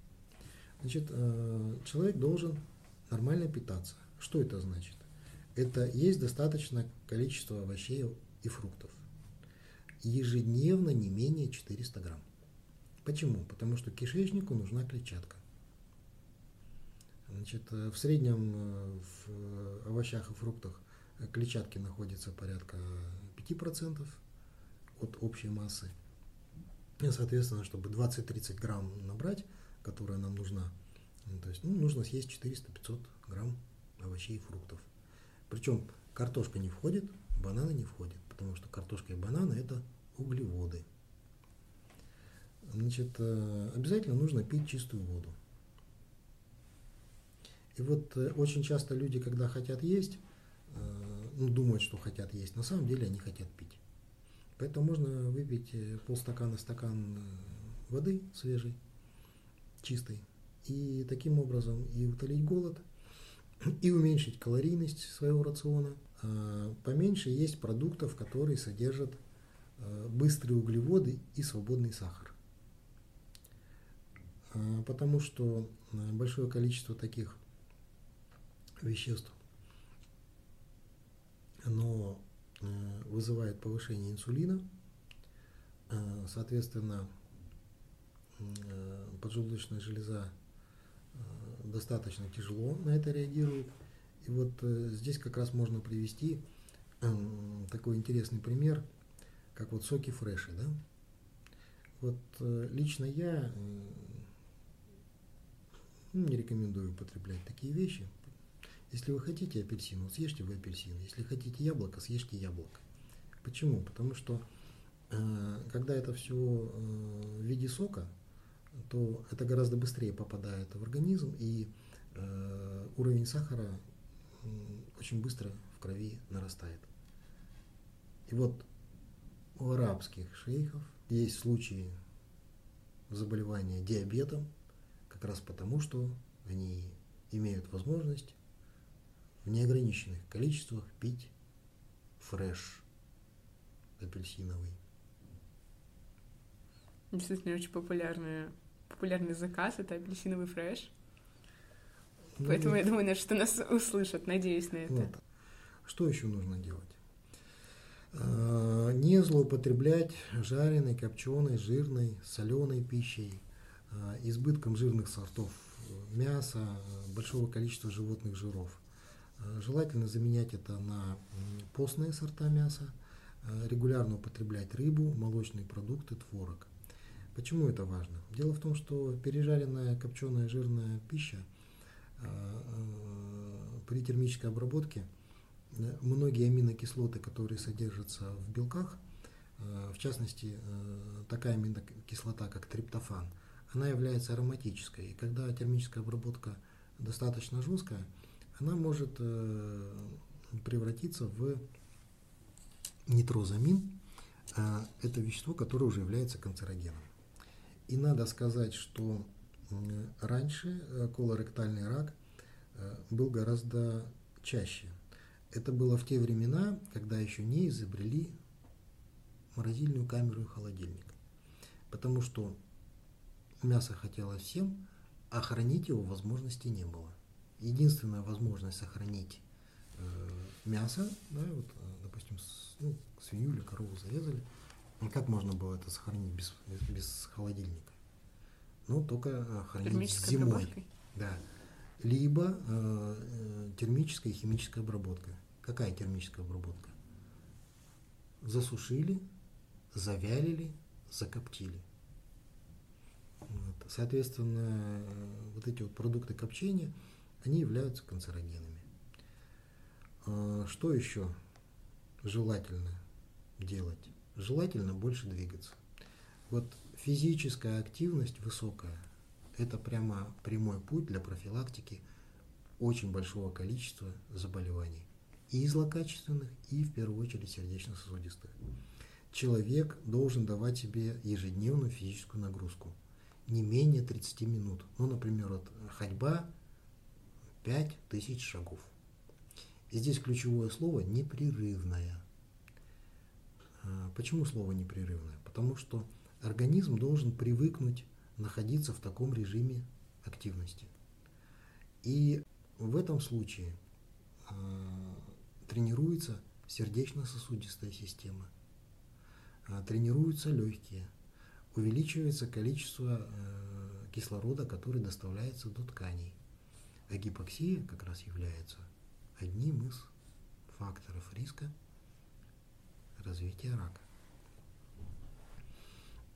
Значит, э, человек должен нормально питаться. Что это значит? Это есть достаточное количество овощей и фруктов. Ежедневно не менее 400 грамм. Почему? Потому что кишечнику нужна клетчатка. Значит, э, в среднем э, в овощах и фруктах клетчатки находится порядка 5% от общей массы. И, соответственно, чтобы 20-30 грамм набрать, которая нам нужна, ну, то есть ну, нужно съесть 400-500 грамм овощей и фруктов. Причем картошка не входит, бананы не входят, потому что картошка и бананы – это углеводы. Значит, э, обязательно нужно пить чистую воду. И вот э, очень часто люди, когда хотят есть, э, ну, думают, что хотят есть, на самом деле они хотят пить. Поэтому можно выпить полстакана, стакан воды свежей, чистой, и таким образом и утолить голод, и уменьшить калорийность своего рациона. А поменьше есть продуктов, которые содержат быстрые углеводы и свободный сахар. А, потому что а, большое количество таких веществ, оно а, вызывает повышение инсулина, соответственно, поджелудочная железа достаточно тяжело на это реагирует. И вот э, здесь как раз можно привести такой интересный пример, как вот соки фреши, да. Вот э, лично я ну, не рекомендую употреблять такие вещи. Если вы хотите апельсин, съешьте вы апельсин. Если хотите яблоко, съешьте яблоко. Почему? Потому что э, когда это все э, в виде сока, то это гораздо быстрее попадает в организм, и э, уровень сахара очень быстро в крови нарастает. И вот у арабских шейхов есть случаи заболевания диабетом, как раз потому, что они имеют возможность в неограниченных количествах пить фреш апельсиновый. Действительно, очень популярный, популярный заказ – это апельсиновый фреш. Ну, Поэтому вот. я думаю, что нас услышат, надеюсь на это. Вот. Что еще нужно делать? А, не злоупотреблять жареной, копченой, жирной, соленой пищей, Э, избытком жирных сортов мяса, большого количества животных жиров. Э, желательно заменять это на постные сорта мяса, регулярно употреблять рыбу, молочные продукты, творог. Почему это важно? Дело в том, что пережаренная копченая жирная пища при термической обработке многие аминокислоты, которые содержатся в белках, в частности, такая аминокислота, как триптофан – она является ароматической. И когда термическая обработка достаточно жесткая, она может э, превратиться в нитрозамин. Это вещество, которое уже является канцерогеном. И надо сказать, что раньше э, колоректальный рак э, был гораздо чаще. Это было в те времена, когда еще не изобрели морозильную камеру и холодильник. Потому что Мясо хотелось всем, а хранить его возможности не было. Единственная возможность сохранить э, мясо, да, вот, э, допустим, с, ну, свинью или корову зарезали, ну, как можно было это сохранить без, без, без холодильника? Ну, только э, хранить зимой. Да. Либо э, э, термическая и химическая обработка. Какая термическая обработка? Засушили, завялили, закоптили. Вот. Соответственно, вот эти вот продукты копчения, они являются канцерогенами. А, что еще желательно делать? Желательно больше двигаться. Вот физическая активность высокая – это прямо прямой путь для профилактики очень большого количества заболеваний. И злокачественных, и в первую очередь сердечно-сосудистых. Человек должен давать себе ежедневную физическую нагрузку – не менее 30 минут. Ну, например, вот ходьба 5000 шагов. И здесь ключевое слово непрерывное. А, почему слово непрерывное? Потому что организм должен привыкнуть находиться в таком режиме активности. И в этом случае э, тренируется сердечно-сосудистая система, э, тренируются легкие – увеличивается количество кислорода, который доставляется до тканей. А гипоксия как раз является одним из факторов риска развития рака.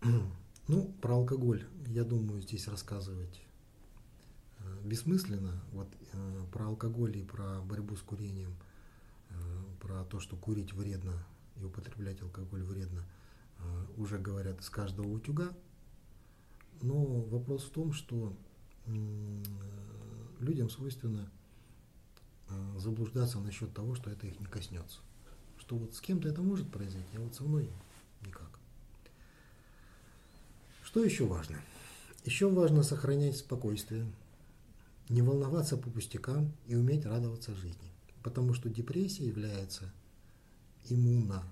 Ну, про алкоголь, я думаю, здесь рассказывать э, бессмысленно. Вот э, про алкоголь и про борьбу с курением, про то, что курить вредно и употреблять алкоголь вредно – Э, уже говорят из каждого утюга. Но вопрос в том, что людям свойственно э, заблуждаться насчет того, что это их не коснется. Что вот с кем-то это может произойти, а вот со мной никак. Что еще важно? Еще важно сохранять спокойствие, не волноваться по пустякам и уметь радоваться жизни. Потому что депрессия является иммуно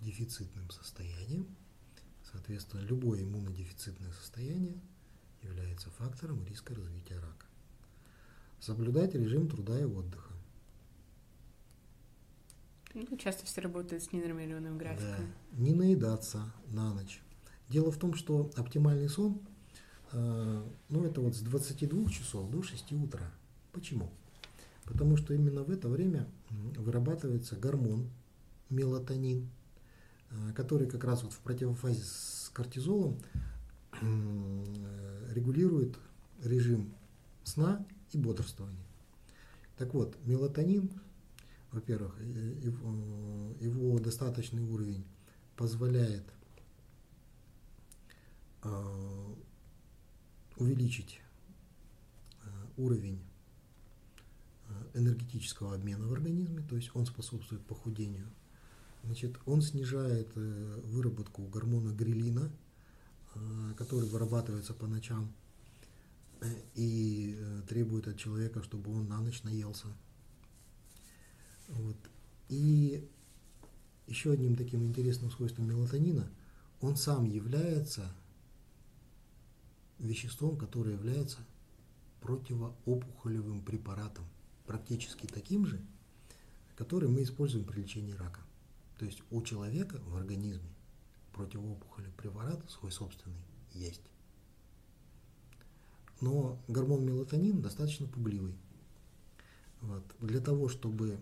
дефицитным состоянием. Соответственно, любое иммунодефицитное состояние является фактором риска развития рака. Соблюдать режим труда и отдыха. Ну, часто все работают с ненормированным графиком. Да. Не наедаться на ночь. Дело в том, что оптимальный сон, э, ну, это вот с 22 часов до 6 утра. Почему? Потому что именно в это время вырабатывается гормон мелатонин, э, который как раз вот в противофазе с кортизолом э, регулирует режим сна и бодрствования. Так вот, мелатонин, во-первых, его достаточный уровень позволяет э, увеличить уровень энергетического обмена в организме, то есть он способствует похудению. Значит, он снижает э, выработку гормона грелина, э, который вырабатывается по ночам э, и требует от человека, чтобы он на ночь наелся. Вот. И еще одним таким интересным свойством мелатонина, он сам является веществом, которое является противоопухолевым препаратом практически таким же, который мы используем при лечении рака. То есть у человека в организме противоопухолевый препарат свой собственный есть. Но гормон мелатонин достаточно пугливый. Вот. Для того, чтобы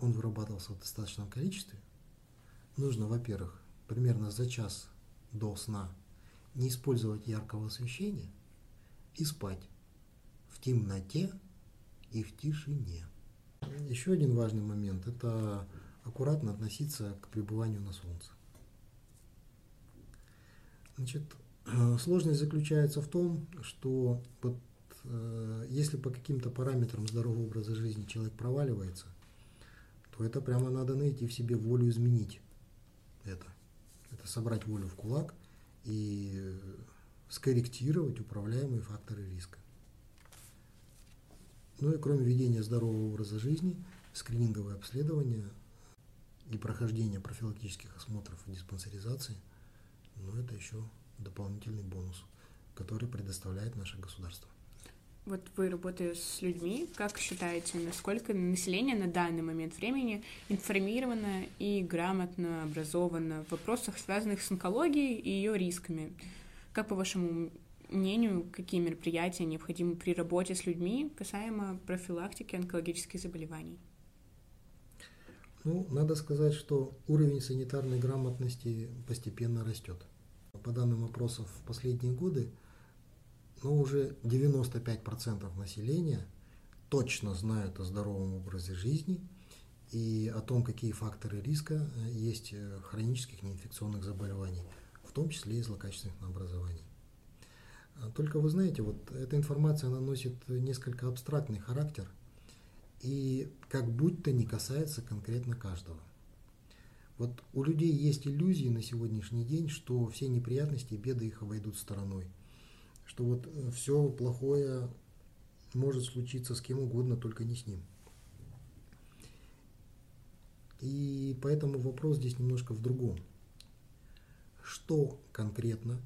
он вырабатывался в достаточном количестве, нужно, во-первых, примерно за час до сна не использовать яркого освещения и спать в темноте и в тишине. Еще один важный момент – это аккуратно относиться к пребыванию на солнце. Значит, сложность заключается в том, что вот, э, если по каким-то параметрам здорового образа жизни человек проваливается, то это прямо надо найти в себе волю изменить это. Это собрать волю в кулак и скорректировать управляемые факторы риска. Ну и кроме ведения здорового образа жизни, скрининговое обследование и прохождение профилактических осмотров и диспансеризации, ну это еще дополнительный бонус, который предоставляет наше государство. Вот вы работаете с людьми, как считаете, насколько население на данный момент времени информировано и грамотно образовано в вопросах, связанных с онкологией и ее рисками? Как, по вашему мнению, какие мероприятия необходимы при работе с людьми касаемо профилактики онкологических заболеваний? Ну, надо сказать, что уровень санитарной грамотности постепенно растет. По данным опросов в последние годы, ну, уже 95% населения точно знают о здоровом образе жизни и о том, какие факторы риска есть хронических неинфекционных заболеваний, в том числе и злокачественных образований. А только вы знаете, вот эта информация, она носит несколько абстрактный характер и как будто не касается конкретно каждого. Вот у людей есть иллюзии на сегодняшний день, что все неприятности и беды их обойдут стороной. Что вот э, все плохое может случиться с кем угодно, только не с ним. И поэтому вопрос здесь немножко в другом. Что конкретно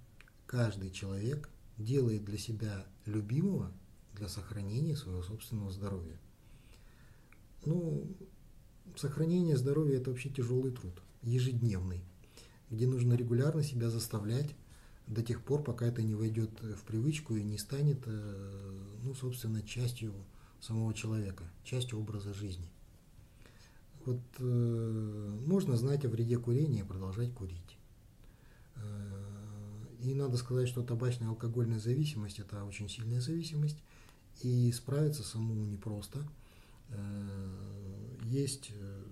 каждый человек делает для себя любимого для сохранения своего собственного здоровья. Ну, сохранение здоровья – это вообще тяжелый труд, ежедневный, где нужно регулярно себя заставлять до тех пор, пока это не войдет в привычку и не станет, э, ну, собственно, частью самого человека, частью образа жизни. Вот э, можно знать о вреде курения и продолжать курить. Э, и надо сказать, что табачная алкогольная зависимость – это очень сильная зависимость, и справиться самому непросто. Э, есть э,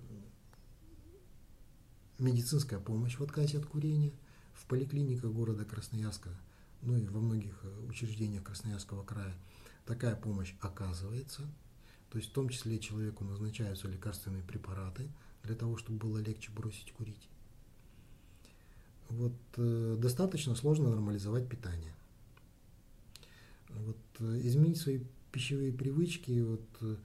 медицинская помощь в отказе от курения, поликлиниках города Красноярска, ну и во многих э, учреждениях Красноярского края такая помощь оказывается. То есть в том числе человеку назначаются лекарственные препараты для того, чтобы было легче бросить курить. Вот э, достаточно сложно нормализовать питание. Вот, э, изменить свои пищевые привычки, вот, э,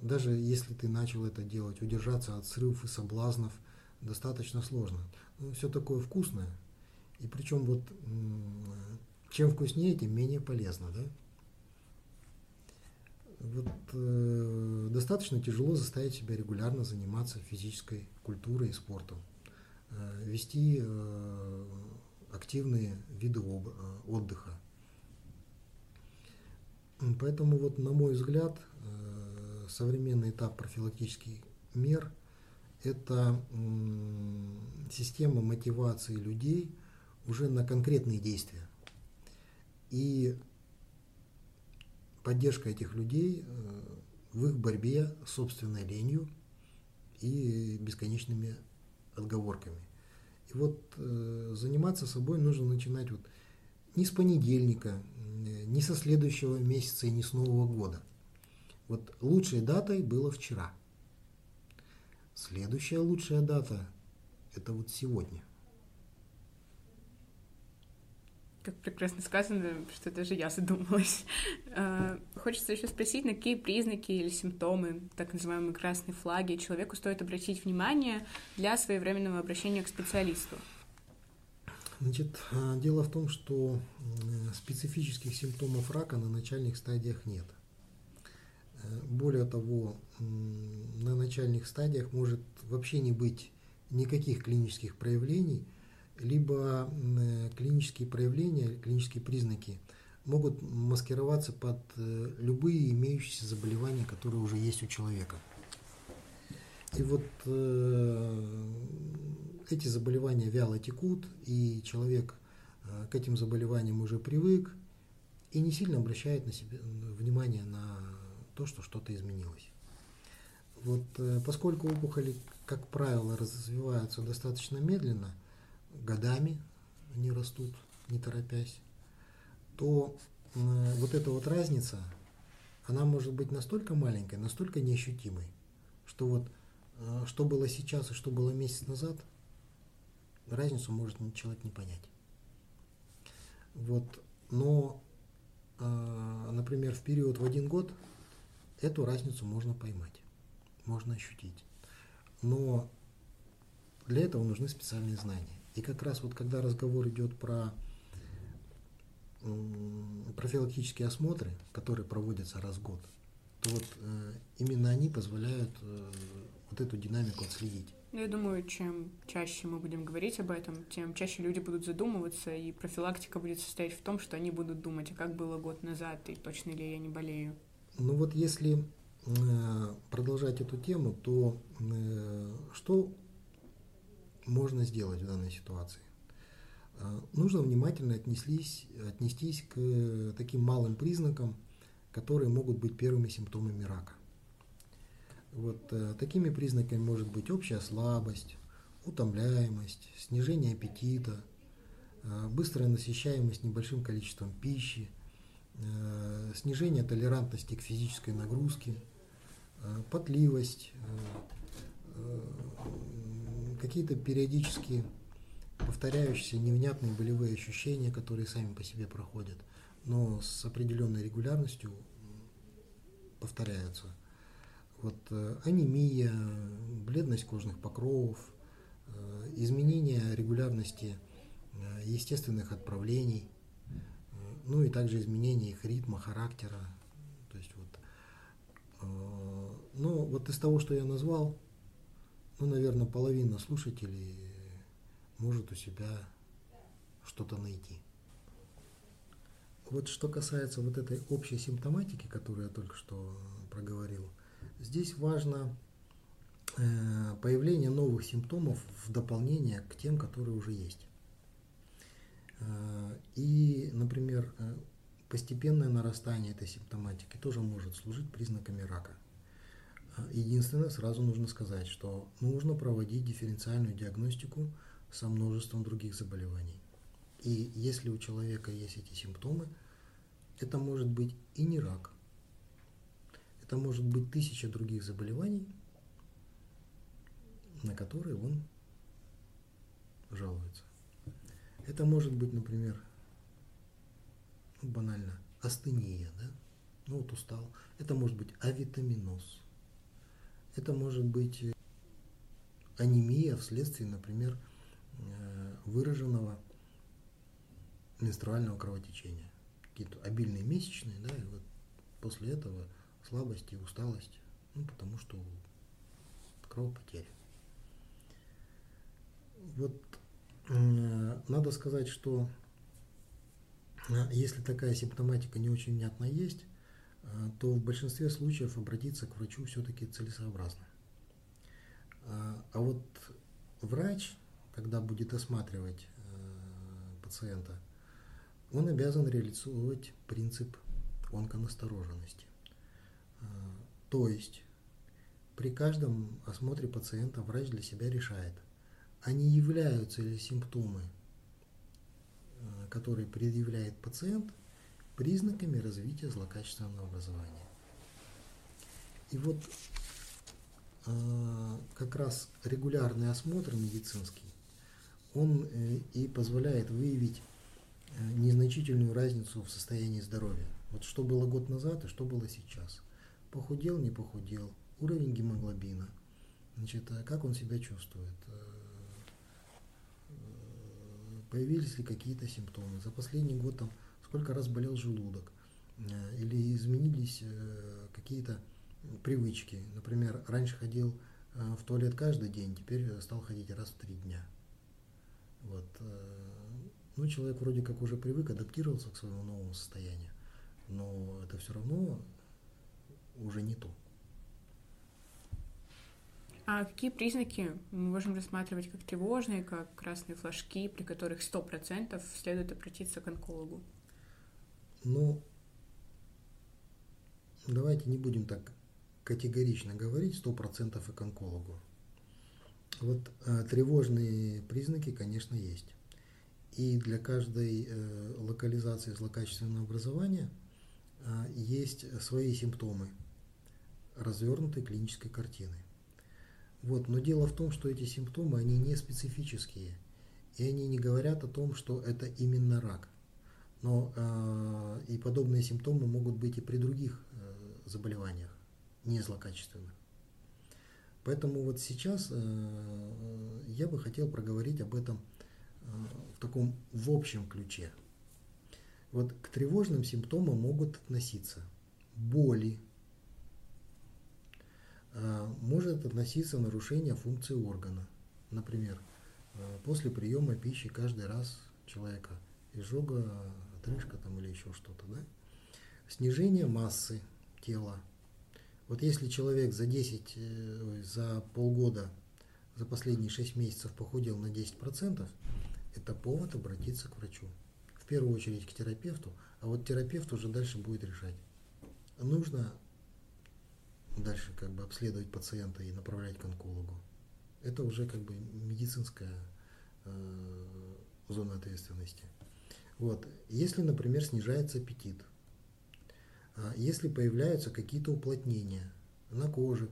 даже если ты начал это делать, удержаться от срывов и соблазнов достаточно сложно. Все такое вкусное. И причем вот чем вкуснее, тем менее полезно, да? Вот э, достаточно тяжело заставить себя регулярно заниматься физической культурой и спортом, э, вести э, активные виды об, э, отдыха. Поэтому вот на мой взгляд э, современный этап профилактических мер – это э, система мотивации людей уже на конкретные действия. И поддержка этих людей э, в их борьбе с собственной ленью и бесконечными отговорками. И вот э, заниматься собой нужно начинать вот не с понедельника, не со следующего месяца и не с Нового года. Вот лучшей датой было вчера. Следующая лучшая дата – это вот сегодня. как прекрасно сказано, что даже я задумалась. А, хочется еще спросить, на какие признаки или симптомы, так называемые красные флаги, человеку стоит обратить внимание для своевременного обращения к специалисту? Значит, а, дело в том, что специфических симптомов рака на начальных стадиях нет. Более того, на начальных стадиях может вообще не быть никаких клинических проявлений – либо э, клинические проявления, клинические признаки могут маскироваться под э, любые имеющиеся заболевания, которые уже есть у человека. И вот э, эти заболевания вяло текут, и человек к этим заболеваниям уже привык и не сильно обращает на себе внимание на то, что что-то изменилось. Вот, э, поскольку опухоли, как правило, развиваются достаточно медленно – годами они растут, не торопясь, то э, вот эта вот разница, она может быть настолько маленькой, настолько неощутимой, что вот э, что было сейчас и что было месяц назад, разницу может человек не понять. Вот, но, например, в период в один год эту разницу можно поймать, можно ощутить. Но для этого нужны специальные знания. И как раз вот когда разговор идет про профилактические осмотры, которые проводятся раз в год, то вот э, именно они позволяют э, вот эту динамику отследить. Я думаю, чем чаще мы будем говорить об этом, тем чаще люди будут задумываться, и профилактика будет состоять в том, что они будут думать, а как было год назад, и точно ли я не болею. Ну вот если э, продолжать эту тему, то э, что можно сделать в данной ситуации? А, нужно внимательно отнеслись, отнестись к таким малым признакам, которые могут быть первыми симптомами рака. Вот э, такими признаками может быть общая слабость, утомляемость, снижение аппетита, э, быстрая насыщаемость небольшим количеством пищи, э, снижение толерантности к физической нагрузке, потливость, какие-то периодически повторяющиеся невнятные болевые ощущения, которые сами по себе проходят, но с определенной регулярностью повторяются. Вот э, анемия, бледность кожных покровов, э, изменение регулярности э, естественных отправлений, ну и также изменение их ритма, характера. То есть вот, ну вот из того, что я назвал, ну, наверное, половина слушателей может у себя что-то найти. Вот что касается вот этой общей симптоматики, которую я только что проговорил, здесь важно э, появление новых симптомов в дополнение к тем, которые уже есть. Э, и, например, э, постепенное нарастание этой симптоматики тоже может служить признаками рака – Единственное, сразу нужно сказать, что нужно проводить дифференциальную диагностику со множеством других заболеваний. И если у человека есть эти симптомы, это может быть и не рак. Это может быть тысяча других заболеваний, на которые он жалуется. Это может быть, например, ну, банально, астения, да? Ну вот устал. Это может быть авитаминоз. Это может быть э, анемия вследствие, например, э, выраженного менструального кровотечения. Какие-то обильные месячные, да, и вот после этого слабость и усталость, ну, потому что кровопотеря. Вот надо сказать, что э, если такая симптоматика не очень внятно есть, э, то в большинстве случаев обратиться к врачу все-таки целесообразно. А, вот врач, когда будет осматривать пациента, он обязан реализовывать принцип онконастороженности. То есть при каждом осмотре пациента врач для себя решает, а не являются ли симптомы, а, которые предъявляет пациент, признаками развития злокачественного образования. И вот а, как раз регулярный осмотр медицинский, он э, и позволяет выявить Э, незначительную разницу в состоянии здоровья. Вот что было год назад и что было сейчас. Похудел, не похудел, уровень гемоглобина, значит, а как он себя чувствует, э, появились ли какие-то симптомы. За последний год там сколько раз болел желудок, или изменились какие-то привычки. Например, раньше ходил в туалет каждый день, теперь стал ходить раз в три дня. Вот. Ну, человек вроде как уже привык, адаптировался к своему новому состоянию, но это все равно уже не то. А какие признаки мы можем рассматривать как тревожные, как красные флажки, при которых 100% следует обратиться к онкологу? Ну, давайте не будем так категорично говорить 100% и к онкологу. Вот а, тревожные признаки, конечно, есть. И для каждой э, локализации злокачественного образования э, есть свои симптомы развернутой клинической картины. Вот. Но дело в том, что эти симптомы, они не специфические, и они не говорят о том, что это именно рак. Но э, и подобные симптомы могут быть и при других э, заболеваниях, не злокачественных. Поэтому вот сейчас э, я бы хотел проговорить об этом в таком в общем ключе. Вот к тревожным симптомам могут относиться боли, может относиться нарушение функции органа. Например, а, после приема пищи каждый раз человека изжога, отрыжка там или еще что-то. Да? Снижение массы тела. Вот если человек за 10, э, за полгода, за последние 6 месяцев похудел на 10%, это повод обратиться к врачу. В первую очередь к терапевту, а вот терапевт уже дальше будет решать. Нужно дальше как бы обследовать пациента и направлять к онкологу. Это уже как бы медицинская э, зона ответственности. Вот. Если, например, снижается аппетит, э, если появляются какие-то уплотнения на коже,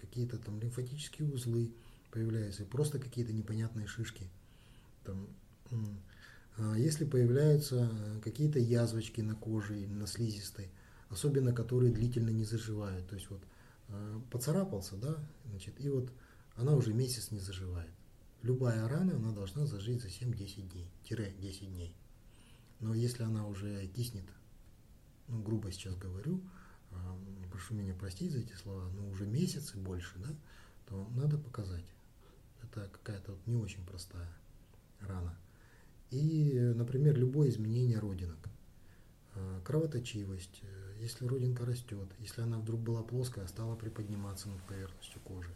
какие-то там лимфатические узлы появляются, просто какие-то непонятные шишки – там, а если появляются какие-то язвочки на коже или на слизистой, особенно которые длительно не заживают, то есть вот а, поцарапался, да, значит, и вот она уже месяц не заживает. Любая рана, она должна зажить за 7-10 дней, тире 10 дней. Но если она уже киснет, ну, грубо сейчас говорю, а, прошу меня простить за эти слова, но уже месяц и больше, да, то надо показать. Это какая-то вот не очень простая рана. И, например, любое изменение родинок. А, кровоточивость, э, если родинка растет, если она вдруг была плоская, стала приподниматься над поверхностью кожи,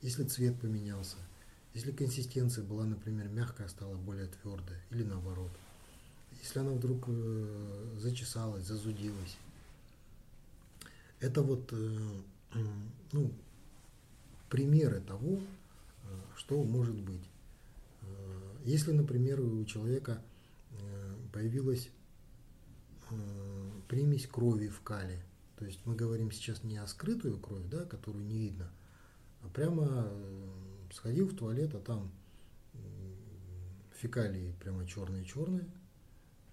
если цвет поменялся, если консистенция была, например, мягкая, стала более твердая, или наоборот, если она вдруг э, зачесалась, зазудилась. Это вот э, ну, примеры того, что может быть. Если, например, у человека появилась примесь крови в кале, то есть мы говорим сейчас не о скрытую кровь, да, которую не видно, а прямо сходил в туалет, а там фекалии прямо черные-черные,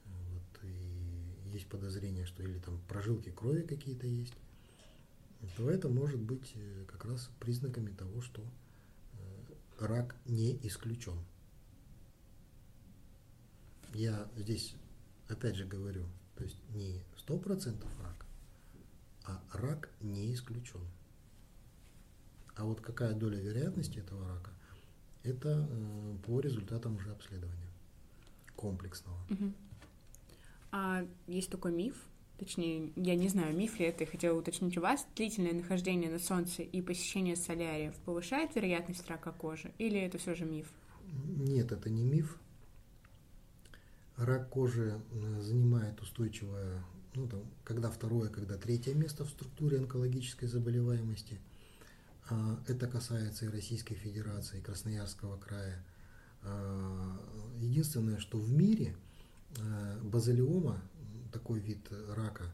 вот, и есть подозрение, что или там прожилки крови какие-то есть, то это может быть э, как раз признаками того, что э, рак не исключен. Я здесь опять же говорю, то есть не 100% рак, а рак не исключен. А вот какая доля вероятности этого рака, это э, по результатам уже обследования комплексного. Угу. А есть такой миф, точнее, я не знаю, миф ли это, я хотела уточнить у вас, длительное нахождение на солнце и посещение соляриев повышает вероятность рака кожи, или это все же миф? Нет, это не миф. Рак кожи э, занимает устойчивое, ну там, когда второе, когда третье место в структуре онкологической заболеваемости. А, это касается и Российской Федерации, и Красноярского края. А, единственное, что в мире э, базалиома, такой вид рака,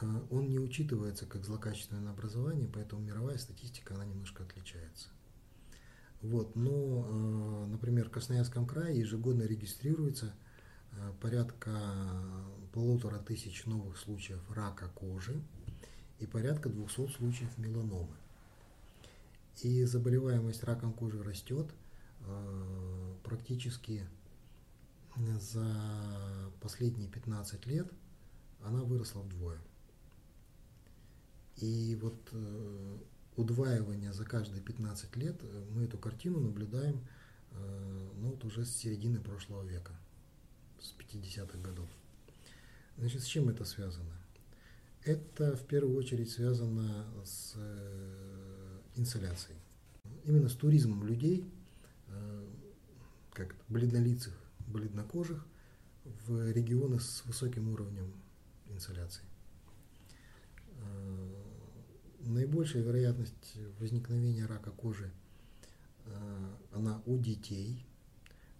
э, он не учитывается как злокачественное образование, поэтому мировая статистика, она немножко отличается. Вот, но, например, в Красноярском крае ежегодно регистрируется порядка полутора тысяч новых случаев рака кожи и порядка 200 случаев меланомы. И заболеваемость раком кожи растет э, практически за последние 15 лет она выросла вдвое. И вот э, удваивание за каждые 15 лет мы эту картину наблюдаем ну, вот уже с середины прошлого века с 50-х годов. Значит, с чем это связано? Это в первую очередь связано с э, инсоляцией. Именно с туризмом людей, э, как бледнолицых, бледнокожих, в регионы с высоким уровнем инсоляции. Э, наибольшая вероятность возникновения рака кожи, она у детей.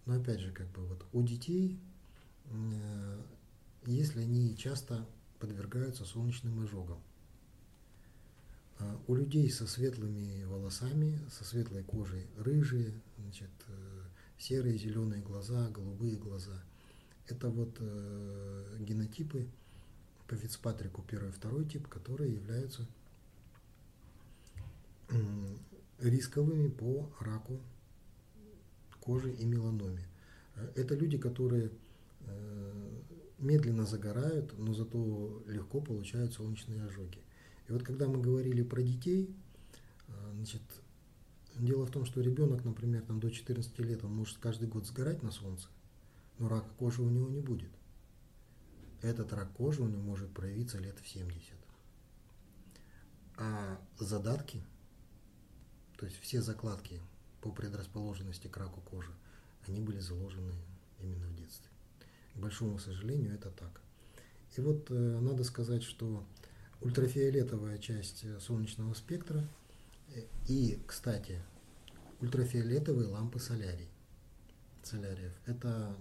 Но опять же, как бы вот у детей если они часто подвергаются солнечным ожогам. А у людей со светлыми волосами, со светлой кожей, рыжие, значит, э, серые, зеленые глаза, голубые глаза. Это вот э, генотипы по Фицпатрику первый и второй тип, которые являются э, рисковыми по раку кожи и меланоме. Э, это люди, которые Э, медленно загорают, но зато легко получают солнечные ожоги. И вот когда мы говорили про детей, э, значит, дело в том, что ребенок, например, там, до 14 лет, он может каждый год сгорать на солнце, но рака кожи у него не будет. Этот рак кожи у него может проявиться лет в 70. А задатки, то есть все закладки по предрасположенности к раку кожи, они были заложены именно в детстве. Большому сожалению, это так. И вот э, надо сказать, что ультрафиолетовая часть э, солнечного спектра э, и, кстати, ультрафиолетовые лампы солярий, соляриев, это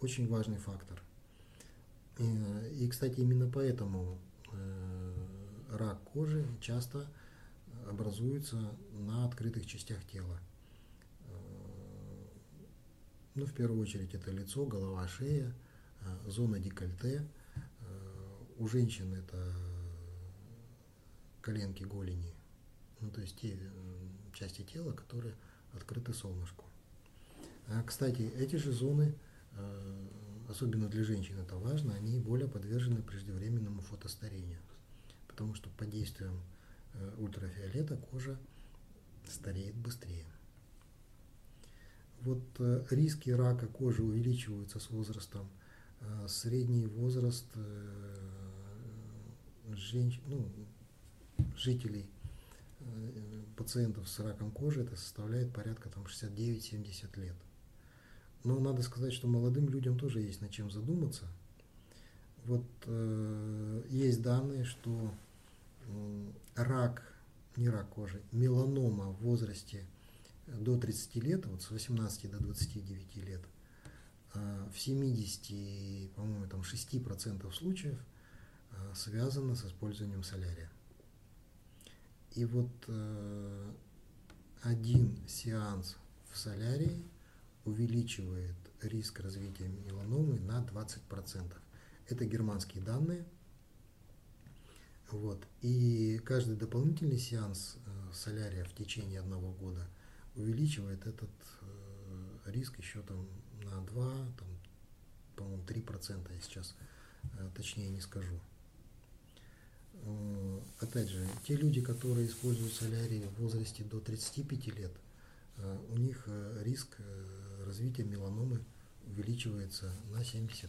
очень важный фактор. И, и, кстати, именно поэтому рак кожи часто образуется на открытых частях тела. Ну, в первую очередь это лицо, голова, шея, э, зона декольте. Э, у женщин это коленки, голени. Ну, то есть те э, части тела, которые открыты солнышку. А, кстати, эти же зоны, особенно для женщин это важно, они более подвержены преждевременному фотостарению. Потому что под действием ультрафиолета кожа стареет быстрее. Вот э, риски рака кожи увеличиваются с возрастом. Э, средний возраст э, женщин, ну, жителей, пациентов с раком кожи, это составляет порядка там, 69-70 лет. Но надо сказать, что молодым людям тоже есть над чем задуматься. Вот э, есть данные, что э, рак, не рак кожи, меланома в возрасте до 30 лет, вот с 18 до 29 лет, а, в 70, по-моему, там 6% случаев а, связано с использованием солярия. И вот э, один сеанс в солярии увеличивает риск развития меланомы на 20%. Это германские данные. Вот. И каждый дополнительный сеанс солярия в течение одного года увеличивает этот э, риск еще там на 2, там, по-моему, 3%, я сейчас э, точнее не скажу. Опять же, те люди, которые используют солярий в возрасте до 35 лет, у них риск развития меланомы увеличивается на 75%.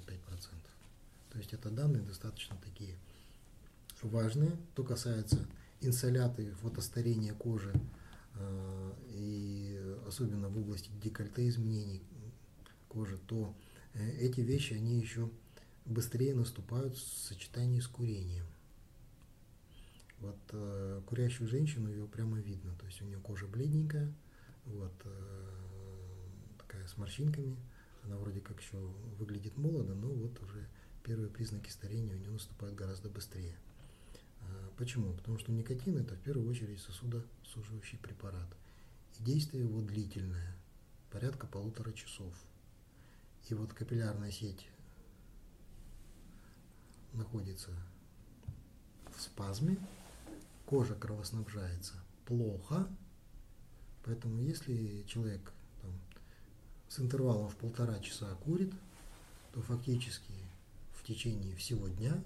То есть это данные достаточно такие важные. То касается инсоляты, фотостарения кожи э, и особенно в области декольте изменений кожи, то э, эти вещи, они еще быстрее наступают в сочетании с курением. Вот э, курящую женщину ее прямо видно, то есть у нее кожа бледненькая, вот, э, такая с морщинками, она вроде как еще выглядит молодо, но вот уже первые признаки старения у нее наступают гораздо быстрее. А, почему? Потому что никотин это в первую очередь сосудосуживающий препарат. И действие его длительное, порядка полутора часов. И вот капиллярная сеть находится в спазме, кожа кровоснабжается плохо, поэтому если человек там, с интервалом в полтора часа курит, то фактически течение всего дня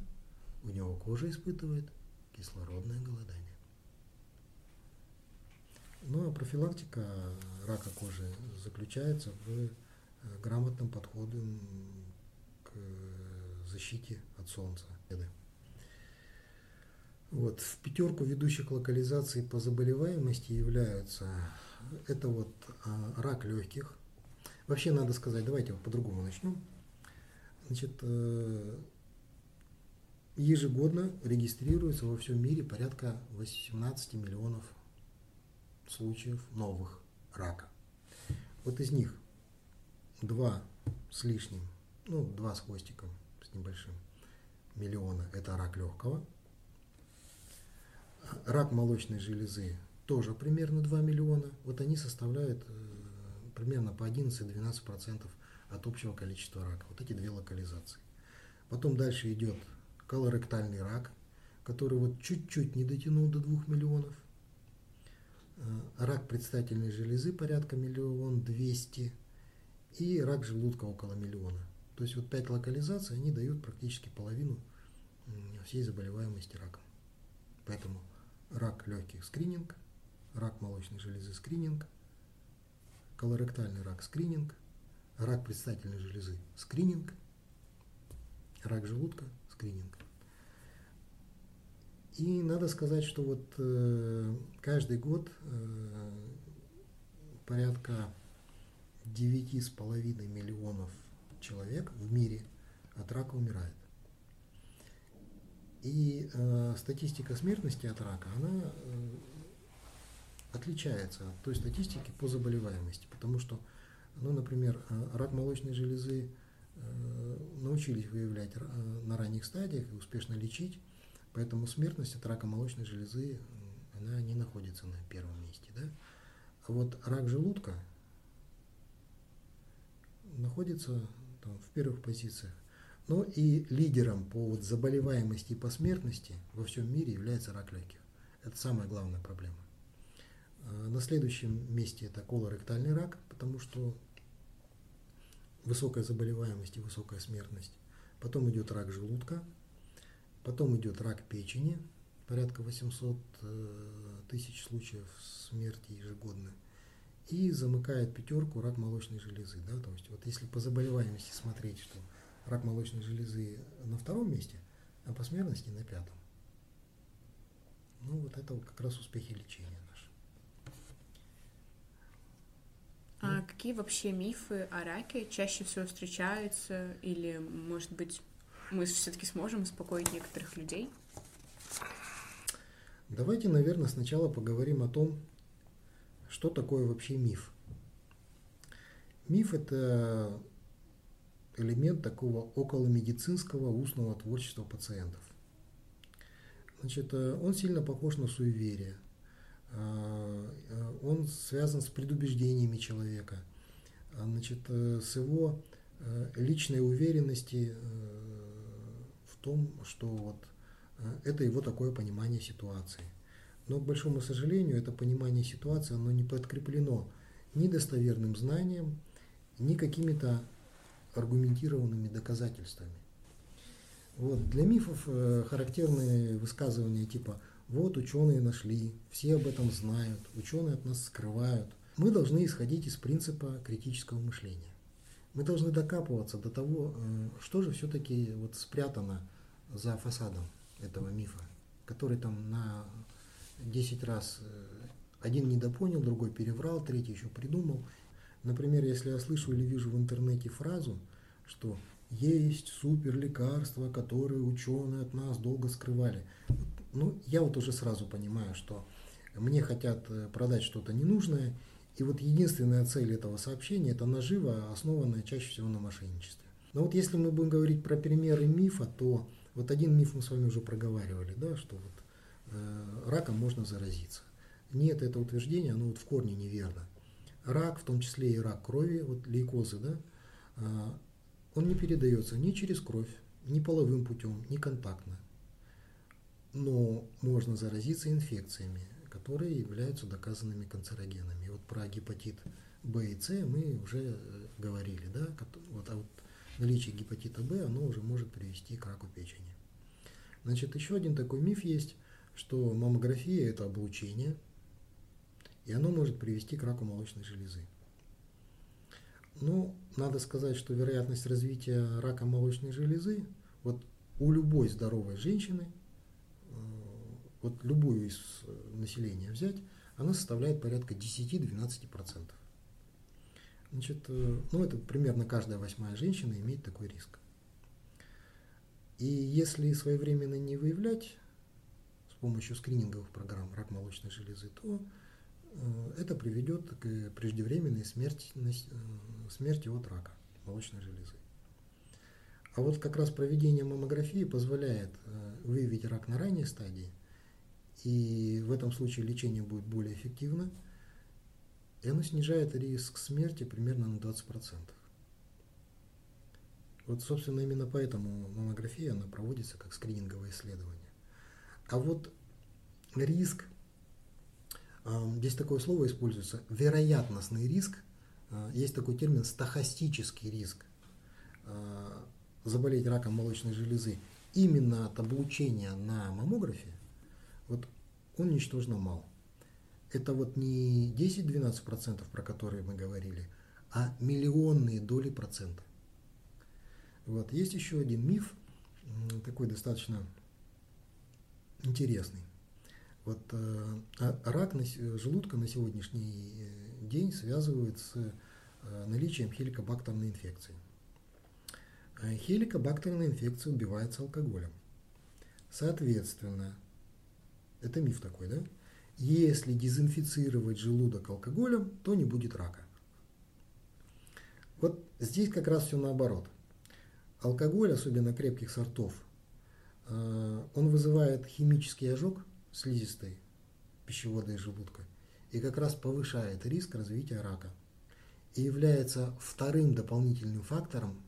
у него кожа испытывает кислородное голодание. Ну а профилактика рака кожи заключается в э, грамотном подходе к защите от солнца. Вот, в пятерку ведущих локализаций по заболеваемости являются это вот а, рак легких. Вообще надо сказать, давайте по-другому начнем. Значит, э, ежегодно регистрируется во всем мире порядка 18 миллионов случаев новых рака. Вот из них два с лишним, ну, два с хвостиком, с небольшим миллиона – это рак легкого. Рак молочной железы тоже примерно 2 миллиона. Вот они составляют э, примерно по 11-12% от общего количества рака. Вот эти две локализации. Потом дальше идет колоректальный рак, который вот чуть-чуть не дотянул до 2 миллионов. Э, рак предстательной железы порядка миллион двести и рак желудка около миллиона. То есть вот пять локализаций, они дают практически половину всей заболеваемости раком. Поэтому рак легких скрининг, рак молочной железы скрининг, колоректальный рак скрининг, рак предстательной железы – скрининг, рак желудка – скрининг. И надо сказать, что вот э, каждый год э, порядка 9,5 миллионов человек в мире от рака умирает. И э, статистика смертности от рака, она э, отличается от той статистики по заболеваемости, потому что ну, например, э, рак молочной железы э, научились выявлять э, на ранних стадиях и успешно лечить, поэтому смертность от рака молочной железы она не находится на первом месте. Да? А вот рак желудка находится там, в первых позициях. Но и лидером по вот заболеваемости и по смертности во всем мире является рак легких. Это самая главная проблема. На следующем месте это колоректальный рак, потому что высокая заболеваемость и высокая смертность. Потом идет рак желудка, потом идет рак печени, порядка 800 э, тысяч случаев смерти ежегодно. И замыкает пятерку рак молочной железы. Да? То есть вот если по заболеваемости смотреть, что рак молочной железы на втором месте, а по смертности на пятом. Ну вот это вот как раз успехи лечения. А какие вообще мифы о раке чаще всего встречаются? Или, может быть, мы все-таки сможем успокоить некоторых людей? Давайте, наверное, сначала поговорим о том, что такое вообще миф? Миф – это элемент такого околомедицинского устного творчества пациентов. Значит, э, он сильно похож на суеверие. А, э, он связан с предубеждениями человека, значит, э, с его личной уверенности том, что вот это его такое понимание ситуации. Но, к большому сожалению, это понимание ситуации, оно не подкреплено ни достоверным знанием, ни какими-то аргументированными доказательствами. Вот. Для мифов э, характерны высказывания типа «вот ученые нашли, все об этом знают, ученые от нас скрывают». Мы должны исходить из принципа критического мышления. Мы должны докапываться до того, э, что же все-таки вот спрятано за фасадом этого мифа, который там на 10 раз э, один недопонял, другой переврал, третий еще придумал. Например, если я слышу или вижу в интернете фразу, что есть супер лекарства, которые ученые от нас долго скрывали. Ну, я вот уже сразу понимаю, что мне хотят э, продать что-то ненужное, и вот единственная цель этого сообщения – это нажива, основанная чаще всего на мошенничестве. Но вот если мы будем говорить про примеры мифа, то вот один миф мы с вами уже проговаривали, да, что вот э, раком можно заразиться. Нет, это утверждение, оно вот в корне неверно. Рак, в том числе и рак крови, вот лейкозы, да, э, он не передается ни через кровь, ни половым путем, ни контактно. Но можно заразиться инфекциями, которые являются доказанными канцерогенами. Вот про гепатит Б и С мы уже э, говорили, да, вот, а вот наличие гепатита Б, оно уже может привести к раку печени. Значит, еще один такой миф есть, что маммография – это облучение, и оно может привести к раку молочной железы. Ну, надо сказать, что вероятность развития рака молочной железы вот у любой здоровой женщины, вот любую из населения взять, она составляет порядка 10-12%. Значит, э, ну это примерно каждая восьмая женщина имеет такой риск. И если своевременно не выявлять с помощью скрининговых программ рак молочной железы, то Э, это приведет к преждевременной смерти, э, смерти от рака молочной железы. А вот как раз проведение маммографии позволяет э, выявить рак на ранней стадии, и в этом случае лечение будет более эффективно, и оно снижает риск смерти примерно на 20%. Вот, собственно, именно поэтому маммография она проводится как скрининговое исследование. А вот риск Здесь такое слово используется, вероятностный риск, а, есть такой термин стахастический риск а, заболеть раком молочной железы именно от облучения на маммографе, вот он ничтожно мал. Это вот не 10-12%, про которые мы говорили, а миллионные доли процента. Вот. Есть еще один миф, такой достаточно интересный. Вот э, а рак на, желудка на сегодняшний э, день связывают с э, наличием хеликобактерной инфекции. А хеликобактерная инфекция убивается алкоголем. Соответственно, это миф такой, да? Если дезинфицировать желудок алкоголем, то не будет рака. Вот здесь как раз все наоборот. Алкоголь, особенно крепких сортов, он вызывает химический ожог – слизистой пищевода и желудка и как раз повышает риск развития рака и является вторым дополнительным фактором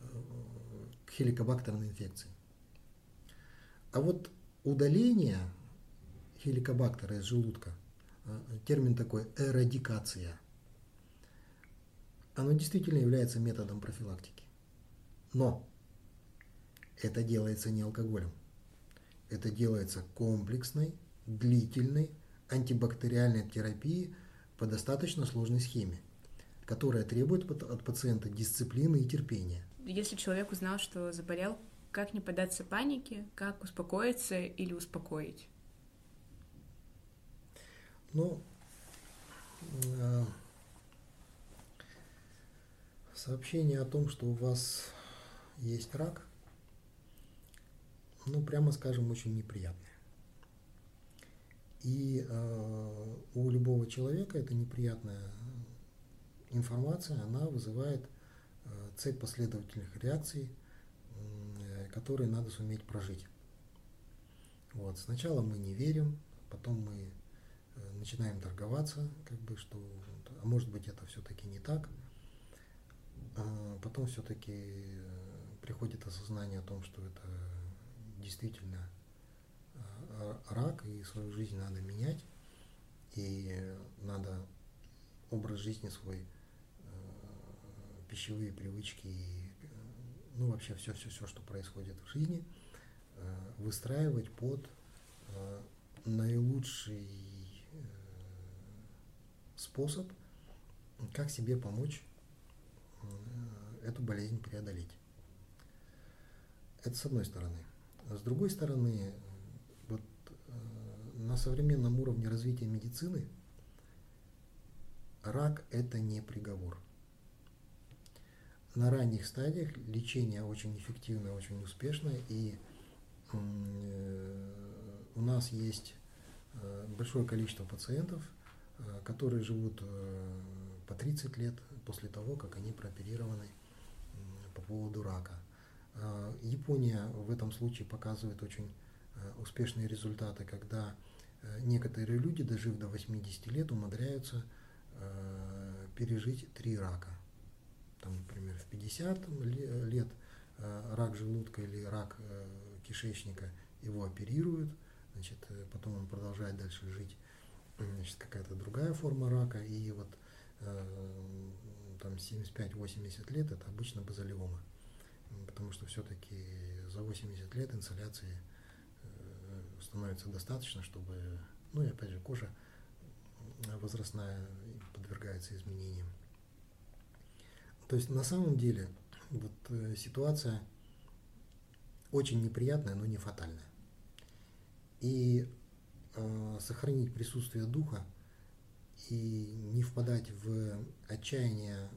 э, к хеликобактерной инфекции. А вот удаление хеликобактера из желудка, э, термин такой эрадикация, оно действительно является методом профилактики. Но это делается не алкоголем. Это делается комплексной, длительной антибактериальной терапией по достаточно сложной схеме, которая требует от пациента дисциплины и терпения. Если человек узнал, что заболел, как не поддаться панике, как успокоиться или успокоить? Ну, э, сообщение о том, что у вас есть рак, ну, прямо скажем, очень неприятное. И э, у любого человека эта неприятная информация, она вызывает э, цепь последовательных реакций, э, которые надо суметь прожить. Вот. Сначала мы не верим, потом мы начинаем торговаться, как бы, что, а может быть, это все-таки не так. А потом все-таки э, приходит осознание о том, что это действительно а, рак, и свою жизнь надо менять, и надо образ жизни свой, э, пищевые привычки, ну вообще все-все-все, что происходит в жизни, э, выстраивать под наилучший способ, как себе помочь эту болезнь преодолеть. Это с одной стороны. С другой стороны, вот э, на современном уровне развития медицины рак – это не приговор. На ранних стадиях лечение очень эффективное, очень успешное, и э, у нас есть э, большое количество пациентов, которые живут по 30 лет после того, как они прооперированы по поводу рака. А, Япония в этом случае показывает очень э, успешные результаты, когда э, некоторые люди, дожив до 80 лет, умудряются э, пережить три рака. Там, например, в 50 лет рак желудка или рак кишечника его оперируют, значит, потом он продолжает дальше жить, значит, какая-то другая форма рака, и вот там 75-80 лет это обычно базалиома потому что все-таки за 80 лет инсоляции э, становится достаточно, чтобы, ну и опять же, кожа возрастная подвергается изменениям. То есть на самом деле вот э, ситуация очень неприятная, но не фатальная. И э, сохранить присутствие духа и не впадать в отчаяние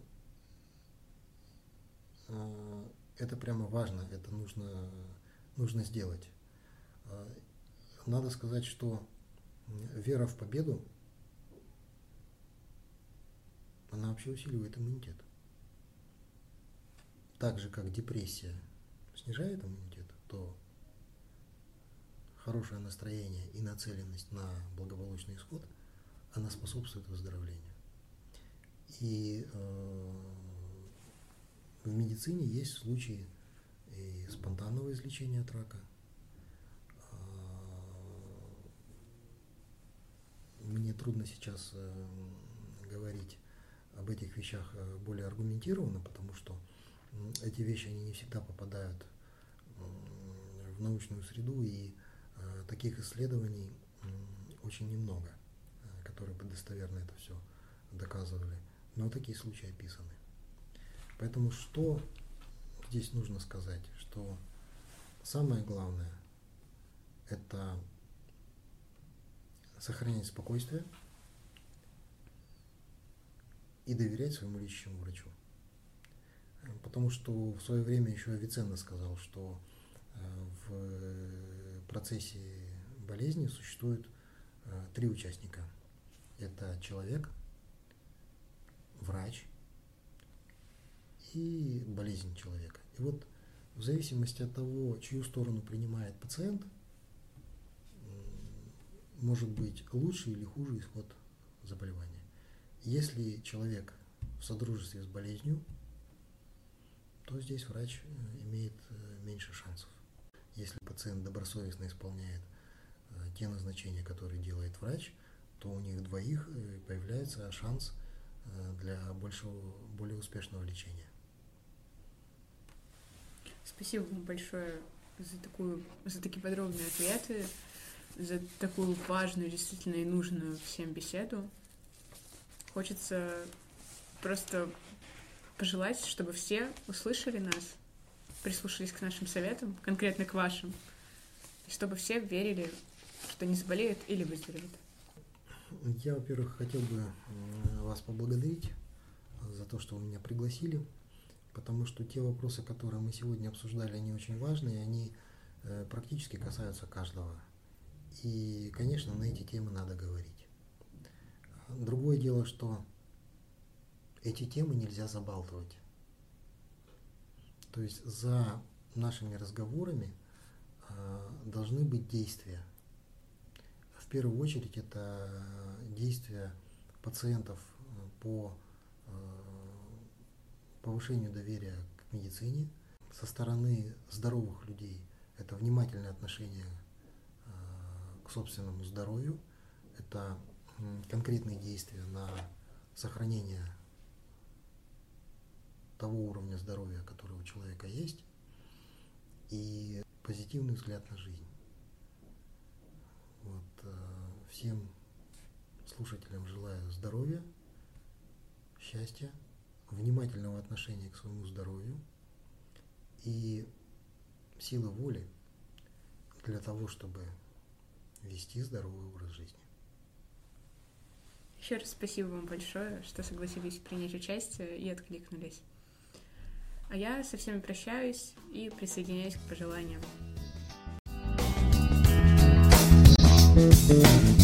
э, это прямо важно, это нужно, нужно сделать. А, надо сказать, что вера в победу, она вообще усиливает иммунитет. Так же, как депрессия снижает иммунитет, то хорошее настроение и нацеленность на благополучный исход, она способствует выздоровлению. И э, в медицине есть случаи и спонтанного излечения от рака. А, мне трудно сейчас э, говорить об этих вещах э, более аргументированно, потому что эти вещи они не всегда попадают в научную среду, и э, таких исследований очень немного, которые бы достоверно это все доказывали. Но такие случаи описаны. Поэтому что здесь нужно сказать? Что самое главное – это сохранять спокойствие и доверять своему лечащему врачу. Потому что в свое время еще Авиценна сказал, что э, в процессе болезни существует э, три участника. Это человек, врач и болезнь человека. И вот в зависимости от того, чью сторону принимает пациент, может быть лучше или хуже исход заболевания. Если человек в содружестве с болезнью, то здесь врач э, имеет э, меньше шансов. Если пациент добросовестно исполняет э, те назначения, которые делает врач, то у них двоих появляется шанс для большего, более успешного лечения. Спасибо вам большое за такую, за такие подробные ответы, за такую важную, действительно и нужную всем беседу. Хочется просто пожелать, чтобы все услышали нас, прислушались к нашим советам, конкретно к вашим, чтобы все верили, что не заболеют или выздоровеют. Я, во-первых, хотел бы вас поблагодарить за то, что вы меня пригласили потому что те вопросы, которые мы сегодня обсуждали, они очень важные, они э, практически касаются каждого. И, конечно, на эти темы надо говорить. Другое дело, что эти темы нельзя забалтывать. То есть за нашими разговорами э, должны быть действия. В первую очередь это действия пациентов по э, повышению доверия к медицине. Со стороны здоровых людей это внимательное отношение э, к собственному здоровью, это конкретные действия на сохранение того уровня здоровья, который у человека есть, и позитивный взгляд на жизнь. Вот, э, всем слушателям желаю здоровья, счастья, внимательного отношения к своему здоровью и силы воли для того, чтобы вести здоровый образ жизни. Еще раз спасибо вам большое, что согласились принять участие и откликнулись. А я со всеми прощаюсь и присоединяюсь к пожеланиям. thank you